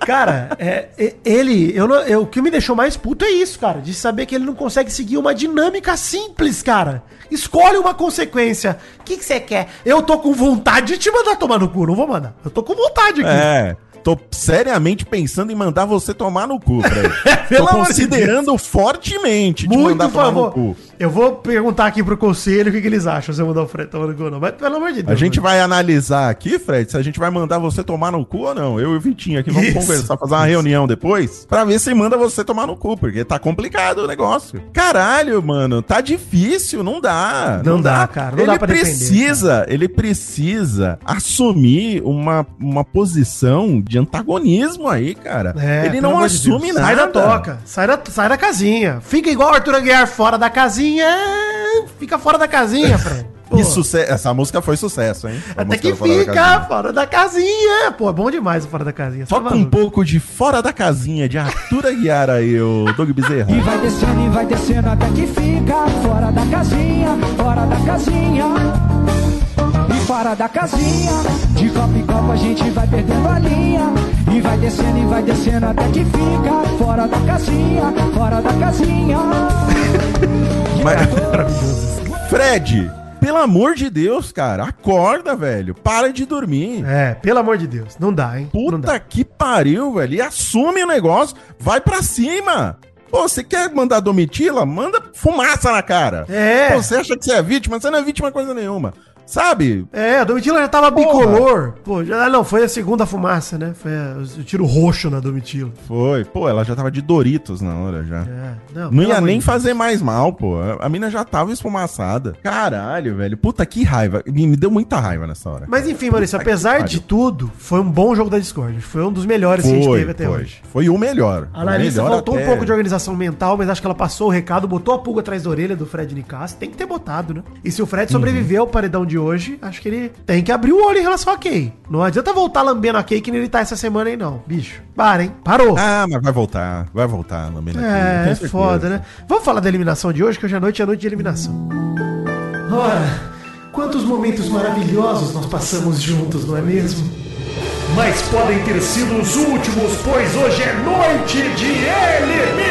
Cara, é, ele. Eu, não- eu- o que me deixou mais puto é isso, cara. De saber que ele não consegue seguir uma dinâmica simples, cara. Escolhe uma consequência. O que que você quer? Eu tô com vontade de te mandar tomar no cu. Não vou mandar. Eu tô com vontade aqui. É. Tô seriamente pensando em mandar você tomar no cu. *laughs* Pelo Tô considerando fortemente te Muito mandar tomar favor. no cu. Eu vou perguntar aqui pro conselho o que, que eles acham se eu mandar o Fred tomar no cu ou não. Mas pelo amor de Deus. A gente vai analisar aqui, Fred, se a gente vai mandar você tomar no cu ou não. Eu e o Vitinho aqui vamos Isso, conversar, fazer uma reunião depois, pra ver se manda você tomar no cu, porque tá complicado o negócio. Caralho, mano, tá difícil, não dá. Não dá, cara, não ele dá pra defender, precisa, ele precisa assumir uma, uma posição de antagonismo aí, cara. É, ele não de assume Deus. nada. Sai da toca, sai da, sai da casinha. Fica igual o Arthur Aguiar fora da casinha. Fica fora da casinha, Fred. Pô, E Essa música foi sucesso, hein? A Até que Fora da fica Casinha. fora da casinha. Pô, é bom demais o fora da casinha. Só um pouco de Fora da Casinha, de Arthur Aguiar aí, o Doug Bezerra. E vai descendo e vai descendo até que fica fora da casinha, fora da casinha. E fora da casinha, de copo em copo a gente vai perdendo a linha. E vai descendo e vai descendo até que fica fora da casinha, fora da casinha. Mas- *laughs* Fred, pelo amor de Deus, cara, acorda, velho. Para de dormir. É, pelo amor de Deus. Não dá, hein? não dá. Puta que pariu, velho. E assume o negócio, vai pra cima. Pô, você quer mandar domitila? Manda fumaça na cara. É. Pô, você acha que você é vítima? Você não é vítima coisa nenhuma. Sabe? É, a Domitila já tava Porra. bicolor. Pô, já, não, foi a segunda fumaça, né? Foi a- o tiro roxo na Domitila. Foi. Pô, ela já tava de Doritos na hora já. É, Não pelo ia nem de fazer mais mal, pô. A- A mina já tava esfumaçada. Caralho, velho. Puta que raiva. Me, me deu muita raiva nessa hora. Mas enfim, Maurício, Puta apesar de tudo, foi um bom jogo da Discord. Foi um dos melhores que a gente foi, teve até foi. hoje. Foi o melhor. A Larissa Melhor faltou até- um pouco de organização mental, mas acho que ela passou o recado, botou a pulga atrás da orelha do Fred Nicasso. Tem que ter botado, né? E se o Fred sobreviveu ao paredão de hoje, acho que ele tem que abrir o olho em relação a Kay. Não adianta voltar lambendo a Kay que nem ele tá essa semana aí, não. Bicho, para, hein? Parou. Ah, mas vai voltar. Vai voltar, Lamena. É, é foda, né? Vamos falar da eliminação de hoje, que hoje à noite é noite de eliminação. Ora, quantos momentos maravilhosos nós passamos juntos, não é mesmo? Mas podem ter sido os últimos, pois hoje é noite de eliminação!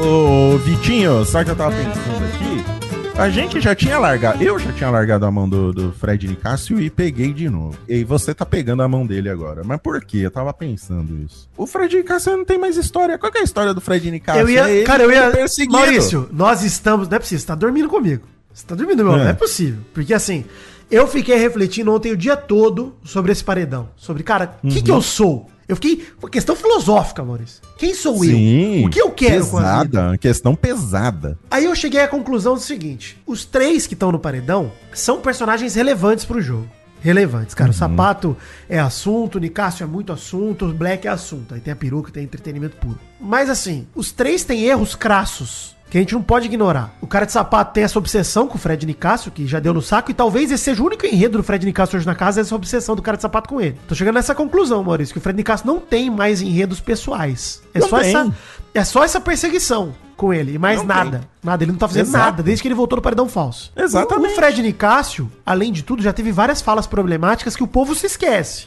Ô, Vitinho, sabe o que eu tava pensando aqui? A gente já tinha largado, eu já tinha largado a mão do, do Fred Nicásio e peguei de novo. E você tá pegando a mão dele agora. Mas por quê? Eu tava pensando isso. O Fred Nicásio não tem mais história. Qual que é a história do Fred Nicásio? Eu ia, É cara, eu ia. perseguido. Maurício, nós estamos. Não é possível, você tá dormindo comigo. Você tá dormindo, meu? É. Não é possível. Porque assim, Eu fiquei refletindo ontem o dia todo sobre esse paredão. Sobre, cara, o que, que eu sou? Eu fiquei. Questão filosófica, Maurício. Quem sou eu? O que eu quero com a vida? pesada, questão pesada. Aí eu cheguei à conclusão do seguinte: os três que estão no paredão são personagens relevantes pro jogo. Relevantes, cara. O sapato é assunto, o Nicásio é muito assunto, o Black é assunto. Aí tem a peruca, tem entretenimento puro. Mas assim, os três têm erros crassos. Que a gente não pode ignorar. O cara de sapato tem essa obsessão com o Fred Nicásio, que já deu no saco, e talvez esse seja o único enredo do Fred Nicásio hoje na casa, essa obsessão do cara de sapato com ele. Tô chegando nessa conclusão, Maurício, que o Fred Nicásio não tem mais enredos pessoais. É Não só tem. essa. É só essa perseguição com ele, e mais Não nada. Nada, ele não tá fazendo Exato. nada desde que ele voltou do paredão falso. Exatamente. O Fred Nicásio, além de tudo, já teve várias falas problemáticas que o povo se esquece.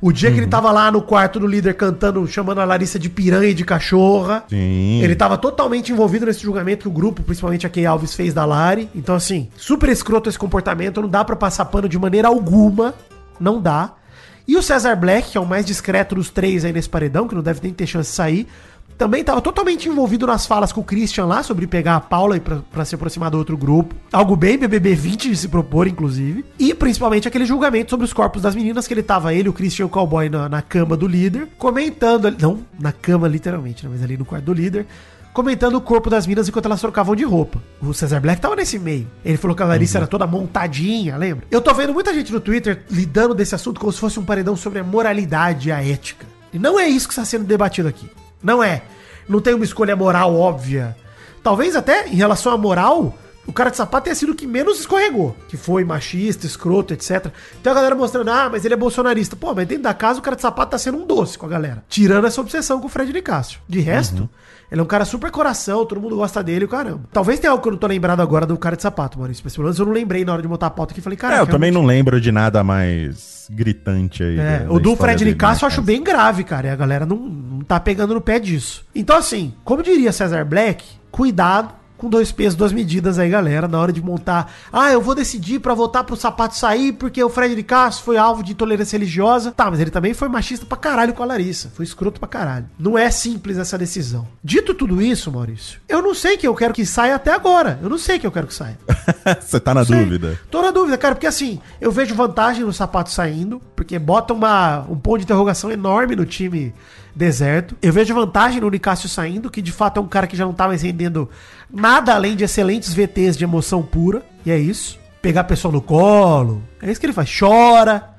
O dia Uhum. que ele tava lá no quarto do líder cantando, chamando a Larissa de piranha e de cachorra. Sim. Ele tava totalmente envolvido nesse julgamento que o grupo, principalmente a Key Alves, fez da Lari. Então, assim, super escroto esse comportamento, não dá pra passar pano de maneira alguma. Não dá. E o Cesar Black, que é o mais discreto dos três aí nesse paredão, que não deve nem ter chance de sair, também tava totalmente envolvido nas falas com o Christian lá sobre pegar a Paula e pra se aproximar do outro grupo. Algo bem BBB 20 de se propor, inclusive. E principalmente aquele julgamento sobre os corpos das meninas, que ele tava, ele, o Christian e o cowboy na, na cama do líder, comentando. Não, na cama literalmente, né, mas ali no quarto do líder. Comentando o corpo das minas enquanto elas trocavam de roupa. O Cesar Black tava nesse meio. Ele falou que a Larissa era toda montadinha, lembra? Eu tô vendo muita gente no Twitter lidando desse assunto como se fosse um paredão sobre a moralidade e a ética. E não é isso que está sendo debatido aqui. Não é. Não tem uma escolha moral óbvia. Talvez até em relação à moral, o cara de sapato tenha sido o que menos escorregou. Que foi machista, escroto, etc. Tem a galera mostrando, ah, mas ele é bolsonarista. Pô, mas dentro da casa o cara de sapato tá sendo um doce com a galera. Tirando essa obsessão com o Fred Nicásio. De resto, ele é um cara super coração, todo mundo gosta dele, o caramba. Talvez tenha algo que eu não tô lembrado agora do cara de sapato, Maurício. Mas pelo menos eu não lembrei na hora de montar a pauta aqui. Falei, cara, É, eu também não lembro de nada mais gritante aí. é, da- o do Fred dele, Nicasso eu né, acho bem grave, cara. E a galera não, não tá pegando no pé disso. Então, assim, como diria Cesar Black, cuidado com dois pesos, duas medidas aí, galera, na hora de montar. Ah, eu vou decidir pra votar pro sapato sair porque o Fred Nicasso foi alvo de intolerância religiosa. Tá, mas ele também foi machista pra caralho com a Larissa. Foi escroto pra caralho. Não é simples essa decisão. Dito tudo isso, Maurício, eu não sei que eu quero que saia até agora. Eu não sei que eu quero que saia. *laughs* Você tá na dúvida. Tô na dúvida, cara, porque assim, eu vejo vantagem no sapato saindo, porque bota uma, um ponto de interrogação enorme no time deserto. Eu vejo vantagem no Nicásio saindo, que de fato é um cara que já não tá mais rendendo nada além de excelentes VTs de emoção pura. E é isso. Pegar a pessoa no colo. É isso que ele faz. Chora.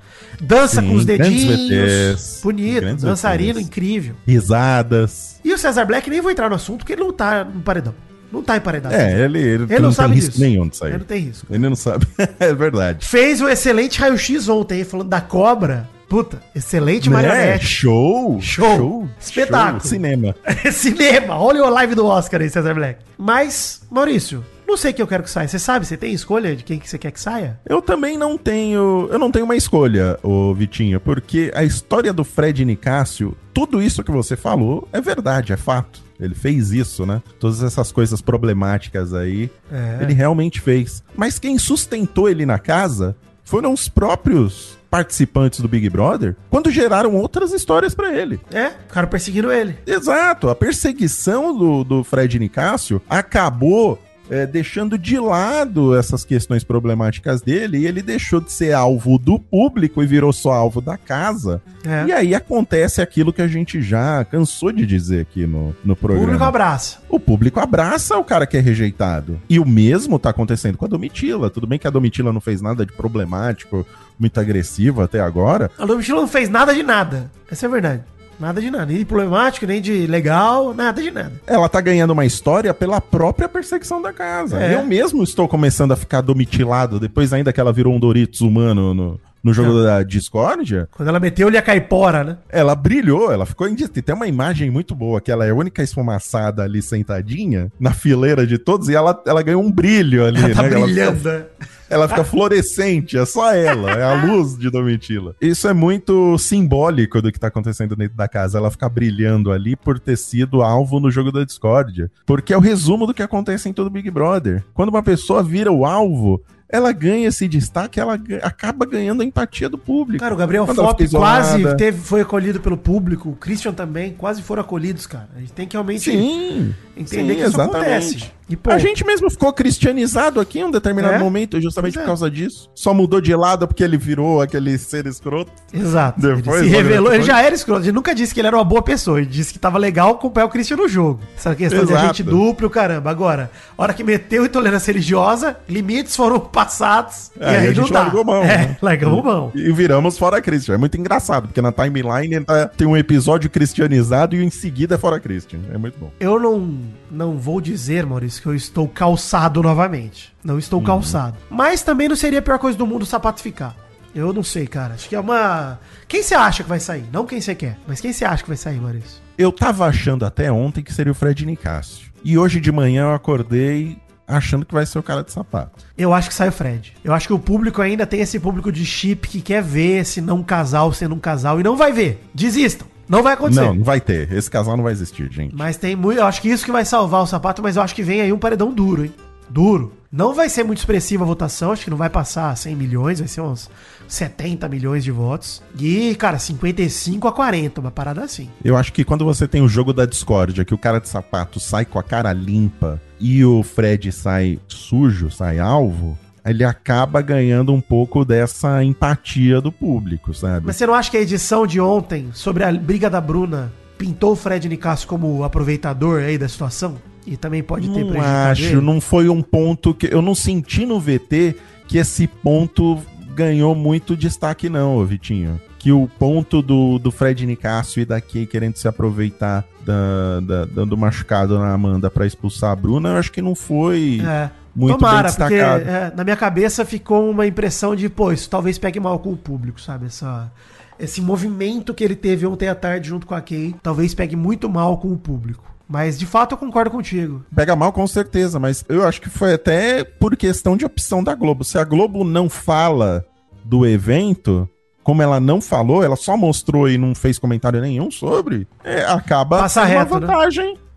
Dança Sim, com os dedinhos. VTs, Bonito. Dançarino, VTs. incrível. Risadas. E o Cesar Black nem vou entrar no assunto, porque ele não tá no paredão. Não tá emparedado. É, ele, ele, Ele não sabe risco disso. nenhum de sair. Ele não tem risco. Ele não sabe. *laughs* é verdade. Fez um excelente raio-x ontem, falando da cobra. Puta, excelente Né? marionete. Show, Show. Espetáculo. show, Cinema. *laughs* Cinema. Olha o live do Oscar aí, Cesar Black. Mas, Maurício, não sei quem eu quero que saia. Você sabe? Você tem escolha de quem que você quer que saia? Eu também não tenho. Eu não tenho uma escolha, ô Vitinho, porque a história do Fred Nicásio, tudo isso que você falou é verdade, é fato. Ele fez isso, né? Todas essas coisas problemáticas aí, É. ele realmente fez. Mas quem sustentou ele na casa foram os próprios participantes do Big Brother, quando geraram outras histórias pra ele. É, o cara perseguindo ele. Exato, a perseguição do, do Fred Nicásio acabou é, deixando de lado essas questões problemáticas dele e ele deixou de ser alvo do público e virou só alvo da casa. É. E aí acontece aquilo que a gente já cansou de dizer aqui no, no O programa. público abraça. O público abraça o cara que é rejeitado. E o mesmo tá acontecendo com a Domitila. Tudo bem que a Domitila não fez nada de problemático, muito agressivo até agora, A Domitila não fez nada de nada. Essa é a verdade. Nada de nada. Nem de problemático, nem de legal, nada de nada. ela tá ganhando uma história pela própria perseguição da casa. É. Eu mesmo estou começando a ficar domitilado, depois ainda que ela virou um Doritos humano no, no jogo Não. da discórdia, Quando ela meteu-lhe a caipora, né? ela brilhou, ela ficou indi- Tem uma imagem muito boa, que ela é a única esfumaçada ali sentadinha, na fileira de todos, e ela, ela ganhou um brilho ali, *laughs* Ela tá né? Ela fica- brilhando. ela fica fluorescente, é só ela, é a *laughs* luz de Domitila. Isso é muito simbólico do que tá acontecendo dentro da casa. Ela fica brilhando ali por ter sido alvo no jogo da discórdia. Porque é o resumo do que acontece em todo Big Brother. Quando uma pessoa vira o alvo, ela ganha esse destaque, ela acaba ganhando a empatia do público. Cara, o Gabriel Quando Fop quase teve, foi acolhido pelo público. O Christian também, quase foram acolhidos, cara. A gente tem que realmente Sim. entender sim, que isso acontece. E A gente mesmo ficou cristianizado aqui em um determinado É? momento, justamente Pois é. por causa disso. Só mudou de lado porque ele virou aquele ser escroto. Exato. Depois, ele se revelou, ele já era escroto. Ele nunca disse que ele era uma boa pessoa. Ele disse que tava legal acompanhar o Christian no jogo. Essa questão de Exato. agente duplo, caramba. Agora, a hora que meteu intolerância religiosa, limites foram passados. É, e a gente largou mão, É, né? mão. E viramos fora Christian. É muito engraçado, porque na timeline tá- tem um episódio cristianizado e em seguida é fora Christian. É muito bom. Eu não, não vou dizer, Maurício, que eu estou calçado novamente. Não Uhum. estou calçado. Mas também não seria a pior coisa do mundo o sapato ficar. Eu não sei, cara. Acho que é uma. Quem você acha que vai sair? Não quem você quer, mas quem você acha que vai sair, Maurício? Eu tava achando até ontem que seria o Fred Nicásio. E hoje de manhã eu acordei achando que vai ser o cara de sapato. Eu acho que sai o Fred. Eu acho que o público ainda tem esse público de chip que quer ver esse não casal sendo um casal e não vai ver. Desistam. Não vai acontecer. Não, não vai ter. Esse casal não vai existir, gente. Mas tem muito. Eu acho que isso que vai salvar o sapato, mas eu acho que vem aí um paredão duro, hein? Duro. Não vai ser muito expressiva a votação, acho que não vai passar 100 milhões, vai ser uns 70 milhões de votos. E, cara, 55 a 40, uma parada assim. Eu acho que quando você tem o jogo da discórdia, que o cara de sapato sai com a cara limpa e o Fred sai sujo, sai alvo, ele acaba ganhando um pouco dessa empatia do público, sabe? Mas você não acha que a edição de ontem sobre a briga da Bruna pintou o Fred Nicasso como aproveitador aí da situação? E também pode ter não acho, ele? não foi um ponto que eu não senti no VT que esse ponto ganhou muito destaque não, Vitinho. Que o ponto do, do Fred Nicásio e da Kay querendo se aproveitar da, da- dando machucado na Amanda pra expulsar a Bruna, eu acho que não foi É. muito Tomara, bem porque destacado. é, na minha cabeça ficou uma impressão de, pô, isso talvez pegue mal com o público, sabe? Essa, esse movimento que ele teve ontem à tarde junto com a Kay, talvez pegue muito mal com o público. Mas de fato eu concordo contigo. Pega mal com certeza, mas eu acho que foi até por questão de opção da Globo. Se a Globo não fala do evento, como ela não falou, ela só mostrou e não fez comentário nenhum sobre, é, acaba Passa reto, uma né?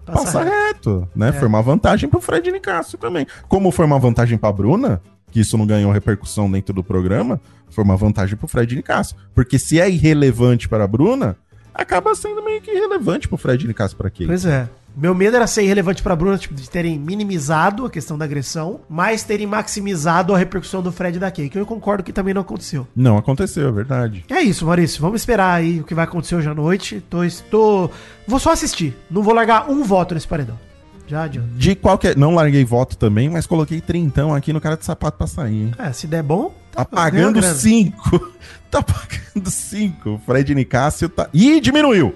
Vantagem. Passa Passa, reto, né? É. Foi uma vantagem pro Fred Nicásio também. Como foi uma vantagem pra Bruna, que isso não ganhou repercussão dentro do programa, foi uma vantagem pro Fred Nicásio. Porque se é irrelevante para a Bruna, acaba sendo meio que irrelevante pro Fred Nicásio pra quê? Pois é. Meu medo era ser irrelevante pra Bruna, tipo, de terem minimizado a questão da agressão, mas terem maximizado a repercussão do Fred da Kay, que eu concordo que também não aconteceu. Não aconteceu, é verdade. É isso, Maurício. Vamos esperar aí o que vai acontecer hoje à noite. Tô, estou... Vou só assistir. Não vou largar um voto nesse paredão. Já adianta. De qualquer. Não larguei voto também, mas coloquei trintão aqui no cara de sapato pra sair, hein? É, se der bom. Tá ganha pagando cinco. *laughs* Tá pagando cinco. Fred Nicásio tá. Ih, diminuiu!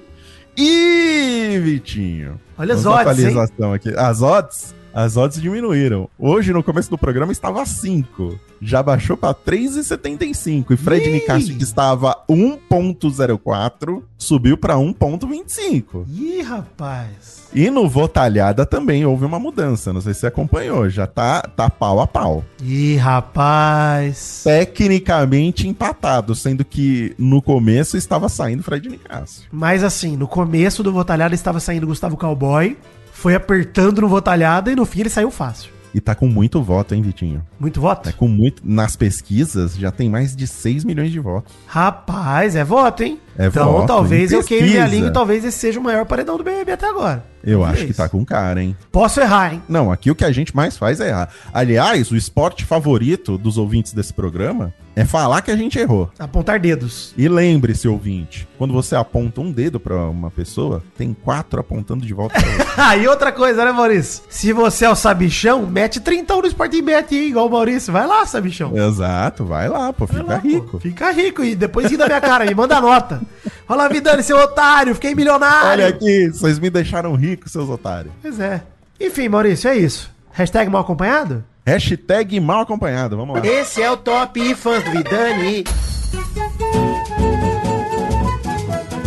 Ih, Vitinho. Olha as odds, hein? aqui. As odds. As odds diminuíram. Hoje, no começo do programa, estava 5. Já baixou para 3,75. E Fred Ih! Nicásio, que estava 1,04, subiu para 1,25. Ih, rapaz. E no Votalhada também houve uma mudança. Não sei se você acompanhou. Já tá, tá pau a pau. Ih, rapaz. Tecnicamente empatado, sendo que no começo estava saindo Fred Nicásio. Mas assim, no começo do Votalhada estava saindo Gustavo Cowboy, foi apertando no Votalhada e no fim ele saiu fácil. E tá com muito voto, hein, Vitinho? Muito voto? Tá com muito. Nas pesquisas já tem mais de 6 milhões de votos. Rapaz, é voto, hein? É então voto, talvez eu queime minha língua e talvez esse seja o maior paredão do BBB até agora. Eu Talvez. acho que tá com cara, hein? Posso errar, hein? Não, aqui o que a gente mais faz é errar. Aliás, o esporte favorito dos ouvintes desse programa é falar que a gente errou. Apontar dedos. E lembre-se, ouvinte, quando você aponta um dedo pra uma pessoa, tem quatro apontando de volta pra *laughs* outra. Ah, e outra coisa, né, Maurício? Se você é o sabichão, mete trintão no Sporting Bet, hein, igual o Maurício. Vai lá, sabichão. Exato, vai lá, pô, Vai fica lá, pô. rico. Fica rico e depois ri da minha cara, me manda nota. Olha lá, Vidani, seu otário, fiquei milionário. Olha aqui, vocês me deixaram rico, seus otários. Pois é. Enfim, Maurício, é isso. Hashtag mal acompanhado? Hashtag mal acompanhado, vamos lá. Esse é o Top Fãs do Vidani.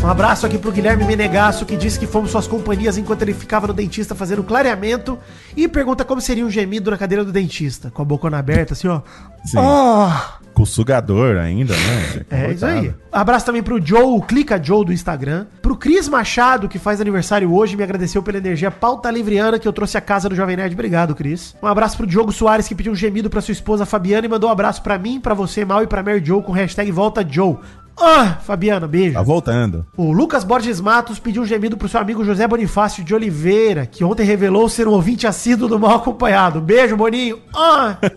Um abraço aqui pro Guilherme Menegasso, que disse que fomos suas companhias enquanto ele ficava no dentista fazendo clareamento e pergunta como seria um gemido na cadeira do dentista, com a bocona aberta, assim, ó. Sim. Ah! Com o sugador ainda, né? *laughs* É isso aí. Abraço também pro Joe, Clica Joe do Instagram. Pro Cris Machado, que faz aniversário hoje, me agradeceu pela energia pauta livriana que eu trouxe à casa do Jovem Nerd. Obrigado, Cris. Um abraço pro Diogo Soares, que pediu um gemido pra sua esposa Fabiana e mandou um abraço pra mim, pra você, Mal e pra Mary Joe com hashtag Volta Joe. Ah, Fabiano, beijo. Tá voltando. O Lucas Borges Matos pediu um gemido pro seu amigo José Bonifácio de Oliveira, que ontem revelou ser um ouvinte assíduo do Mal Acompanhado. Beijo, Boninho. Ah! *laughs*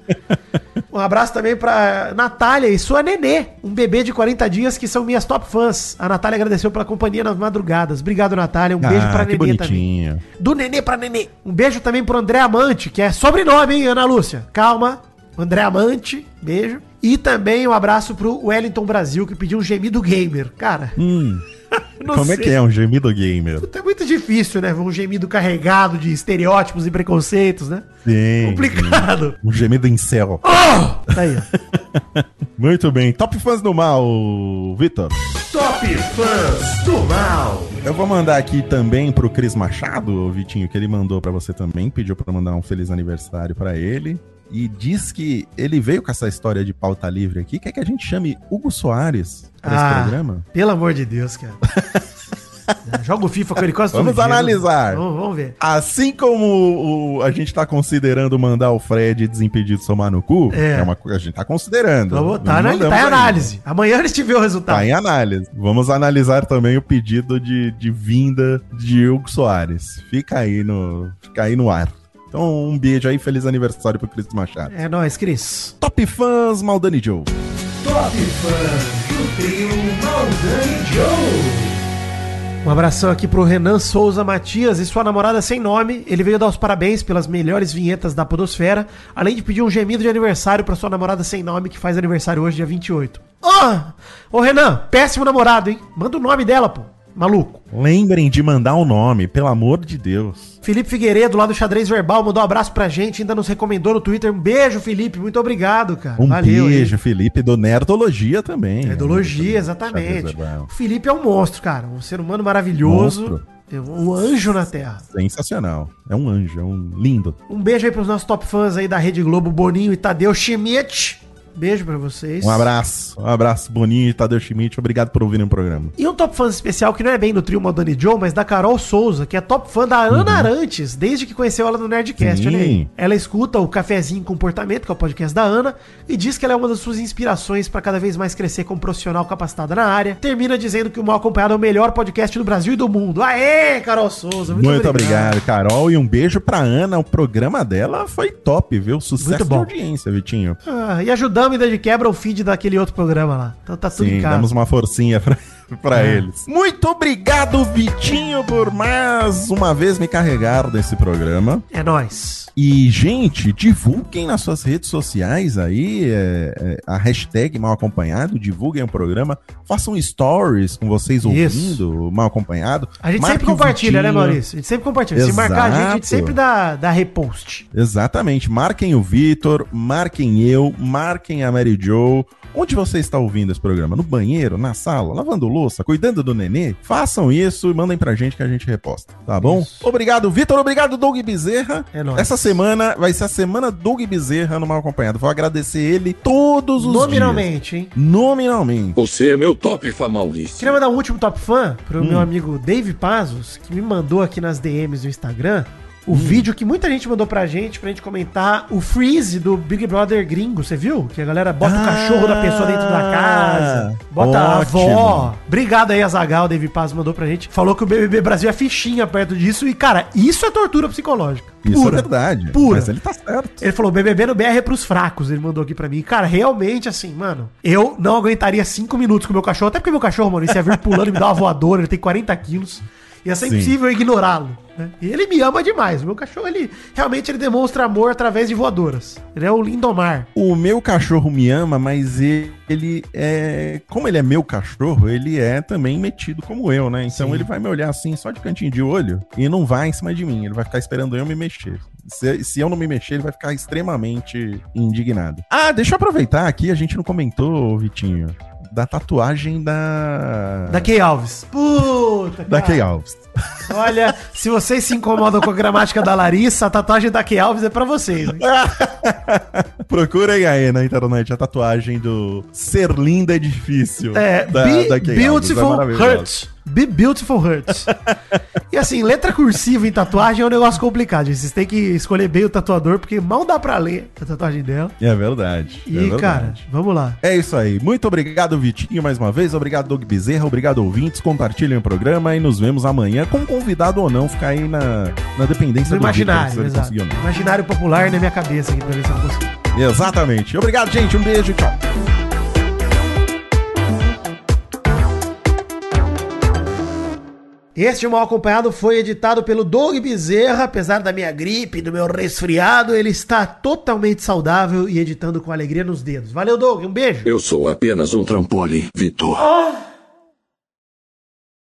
Um abraço também pra Natália e sua Nenê, um bebê de 40 dias que são minhas top fãs. A Natália agradeceu pela companhia nas madrugadas. Obrigado, Natália. Um beijo pra Ah, que Nenê também. bonitinho. Do Nenê pra Nenê. Um beijo também pro André Amante, que é sobrenome, hein, Ana Lúcia? Calma. André Amante, beijo. E também um abraço pro Wellington Brasil, que pediu um gemido gamer. Cara, Hum, *laughs* não como é sei. que é um gemido gamer? É muito difícil, né? Um gemido carregado de estereótipos e preconceitos, né? Sim. Complicado. Um gemido em céu. Oh! Tá aí, ó. *laughs* Muito bem. Top fãs do mal, Vitor. Top Fãs do Mal. Eu vou mandar aqui também pro Cris Machado, Vitinho, que ele mandou pra você também, pediu pra mandar um feliz aniversário pra ele. E diz que ele veio com essa história de pauta livre aqui, quer que a gente chame Hugo Soares pra Ah. esse programa? Pelo amor de Deus, cara. *laughs* Joga o FIFA com ele quase Vamos todo analisar. Vamos, vamos ver. Assim como o- a gente tá considerando mandar o Fred desimpedido somar no cu, É. é, uma coisa que a gente tá considerando. Vamos, tá, tá em ainda. análise. Amanhã a gente vê o resultado. Tá em análise. Vamos analisar também o pedido de, de vinda de Hugo Soares. Fica aí no, fica aí no ar. Então, um beijo aí, feliz aniversário pro Cris Machado. É nóis, Cris. Top fãs, Maldani Joe. Top Fãs do trio Maldani Joe. Um abração aqui pro Renan Souza Matias e sua namorada sem nome. Ele veio dar os parabéns pelas melhores vinhetas da Podosfera, além de pedir um gemido de aniversário pra sua namorada sem nome, que faz aniversário hoje, dia 28. Ah! Ô Renan, péssimo namorado, hein? Manda o nome dela, pô. Maluco. Lembrem de mandar o nome, pelo amor de Deus. Felipe Figueiredo, lá do Xadrez Verbal, mandou um abraço pra gente, ainda nos recomendou no Twitter. Um beijo, Felipe. Muito obrigado, cara. Um beijo, hein? Felipe, do Nerdologia também. Nerdologia, Xadrez exatamente. O Felipe é um monstro, cara. Um ser humano maravilhoso. Monstro. É Um anjo na Terra. Sensacional. É um anjo, é um lindo. Um beijo aí pros nossos top fãs aí da Rede Globo, Boninho e Tadeu Schmidt. Beijo pra vocês. Um abraço, um abraço, Boninho e Tadeu Schmidt. Obrigado por ouvirem o programa. E um top fã especial que não é bem do trio Madonna Joe, mas da Carol Souza, que é top fã da Ana Arantes, desde que conheceu ela no Nerdcast, Uhum. Sim. olha aí. Ela escuta o Cafezinho Comportamento, que é o podcast da Ana, e diz que ela é uma das suas inspirações pra cada vez mais crescer como profissional capacitada na área. Termina dizendo que o Mal Acompanhado é o melhor podcast do Brasil e do mundo. Aê, Carol Souza, Muito, obrigado. Carol. E um beijo pra Ana. O programa dela foi top, viu? Sucesso Muito bom. de audiência, Vitinho. Ah, e ajudamos ainda de quebra o feed daquele outro programa lá. Então tá tudo em Sim, casa. damos uma forcinha pra, *laughs* pra É. eles. Muito obrigado, Vitinho, por mais uma vez me carregar desse programa. É nóis. E, gente, divulguem nas suas redes sociais aí é, é, a hashtag Mal Acompanhado, divulguem o programa, façam stories com vocês Isso. ouvindo o Mal Acompanhado. A gente sempre compartilha, né. Maurício? A gente sempre compartilha. Se marcar a gente, a gente Exato. sempre dá, dá repost. Exatamente. Marquem o Vitor, marquem eu, marquem a Mary Joe. Onde você está ouvindo esse programa? No banheiro, na sala, lavando louça, cuidando do nenê? Façam isso e mandem pra gente que a gente reposta, tá bom? Obrigado, Vitor. Obrigado, Doug Bezerra. É nóis. Essa semana vai ser a semana Doug Bezerra no Mal Acompanhado. Vou agradecer ele todos os Nominalmente, hein? dias. Nominalmente. Você é meu top fã, Maurício. Queria mandar um último top fã pro Hum. meu amigo Dave Pazos, que me mandou aqui nas DMs do Instagram Hum. o vídeo que muita gente mandou pra gente, pra gente comentar o freeze do Big Brother gringo. Você viu? Que a galera bota o Ah, cachorro da pessoa dentro da casa, bota a ótimo. avó. Obrigado aí, Azagal, Dave Pazos mandou pra gente. Falou que o BBB Brasil é fichinha perto disso. E, cara, isso é tortura psicológica. Isso é verdade. Pura. Mas ele tá certo. Ele falou, BBB no BR é pros fracos, ele mandou aqui pra mim. Cara, realmente, assim, mano, eu não aguentaria cinco minutos com o meu cachorro, até porque meu cachorro, mano, isso ia vir pulando e me dar uma voadora, ele tem 40 quilos. Ia ser Sim. impossível ignorá-lo. né? E ele me ama demais. O meu cachorro, ele realmente ele demonstra amor através de voadoras. Ele é o Lindomar. O meu cachorro me ama, mas ele, ele é. Como ele é meu cachorro, ele é também metido como eu, né? Então Sim. ele vai me olhar assim, só de cantinho de olho, e não vai em cima de mim. Ele vai ficar esperando eu me mexer. Se, se eu não me mexer, ele vai ficar extremamente indignado. Ah, deixa eu aproveitar aqui, a gente não comentou, Vitinho, da tatuagem da. Da Key Alves. Puta, Da cara. Key Alves. Olha, se vocês se incomodam com a gramática da Larissa, a tatuagem da Key Alves é pra vocês. hein? *laughs* Procurem aí na internet a tatuagem do Ser Linda é Difícil. É, da, Be da Kay Alves, é Beautiful. Hurts. Be Beautiful Hurts. e assim, letra cursiva em tatuagem é um negócio complicado. gente. Vocês têm que escolher bem o tatuador, porque mal dá pra ler a tatuagem dela. É verdade. E, é verdade. cara, vamos lá. É isso aí. Muito obrigado, Vitinho, mais uma vez. Obrigado, Doug Bezerra. Obrigado, ouvintes. Compartilhem o programa e nos vemos amanhã, com convidado ou não, ficar aí na, na dependência No do Vitor, imaginário, ele exato. Imaginário popular na minha cabeça aqui, pra ver se eu consigo. Exatamente. Obrigado, gente. Um beijo. Tchau. Este Mal Acompanhado foi editado pelo Doug Bezerra. Apesar da minha gripe, do meu resfriado, ele está totalmente saudável e editando com alegria nos dedos. Valeu, Doug. Um beijo. Eu sou apenas um trampolim, Vitor. Ah!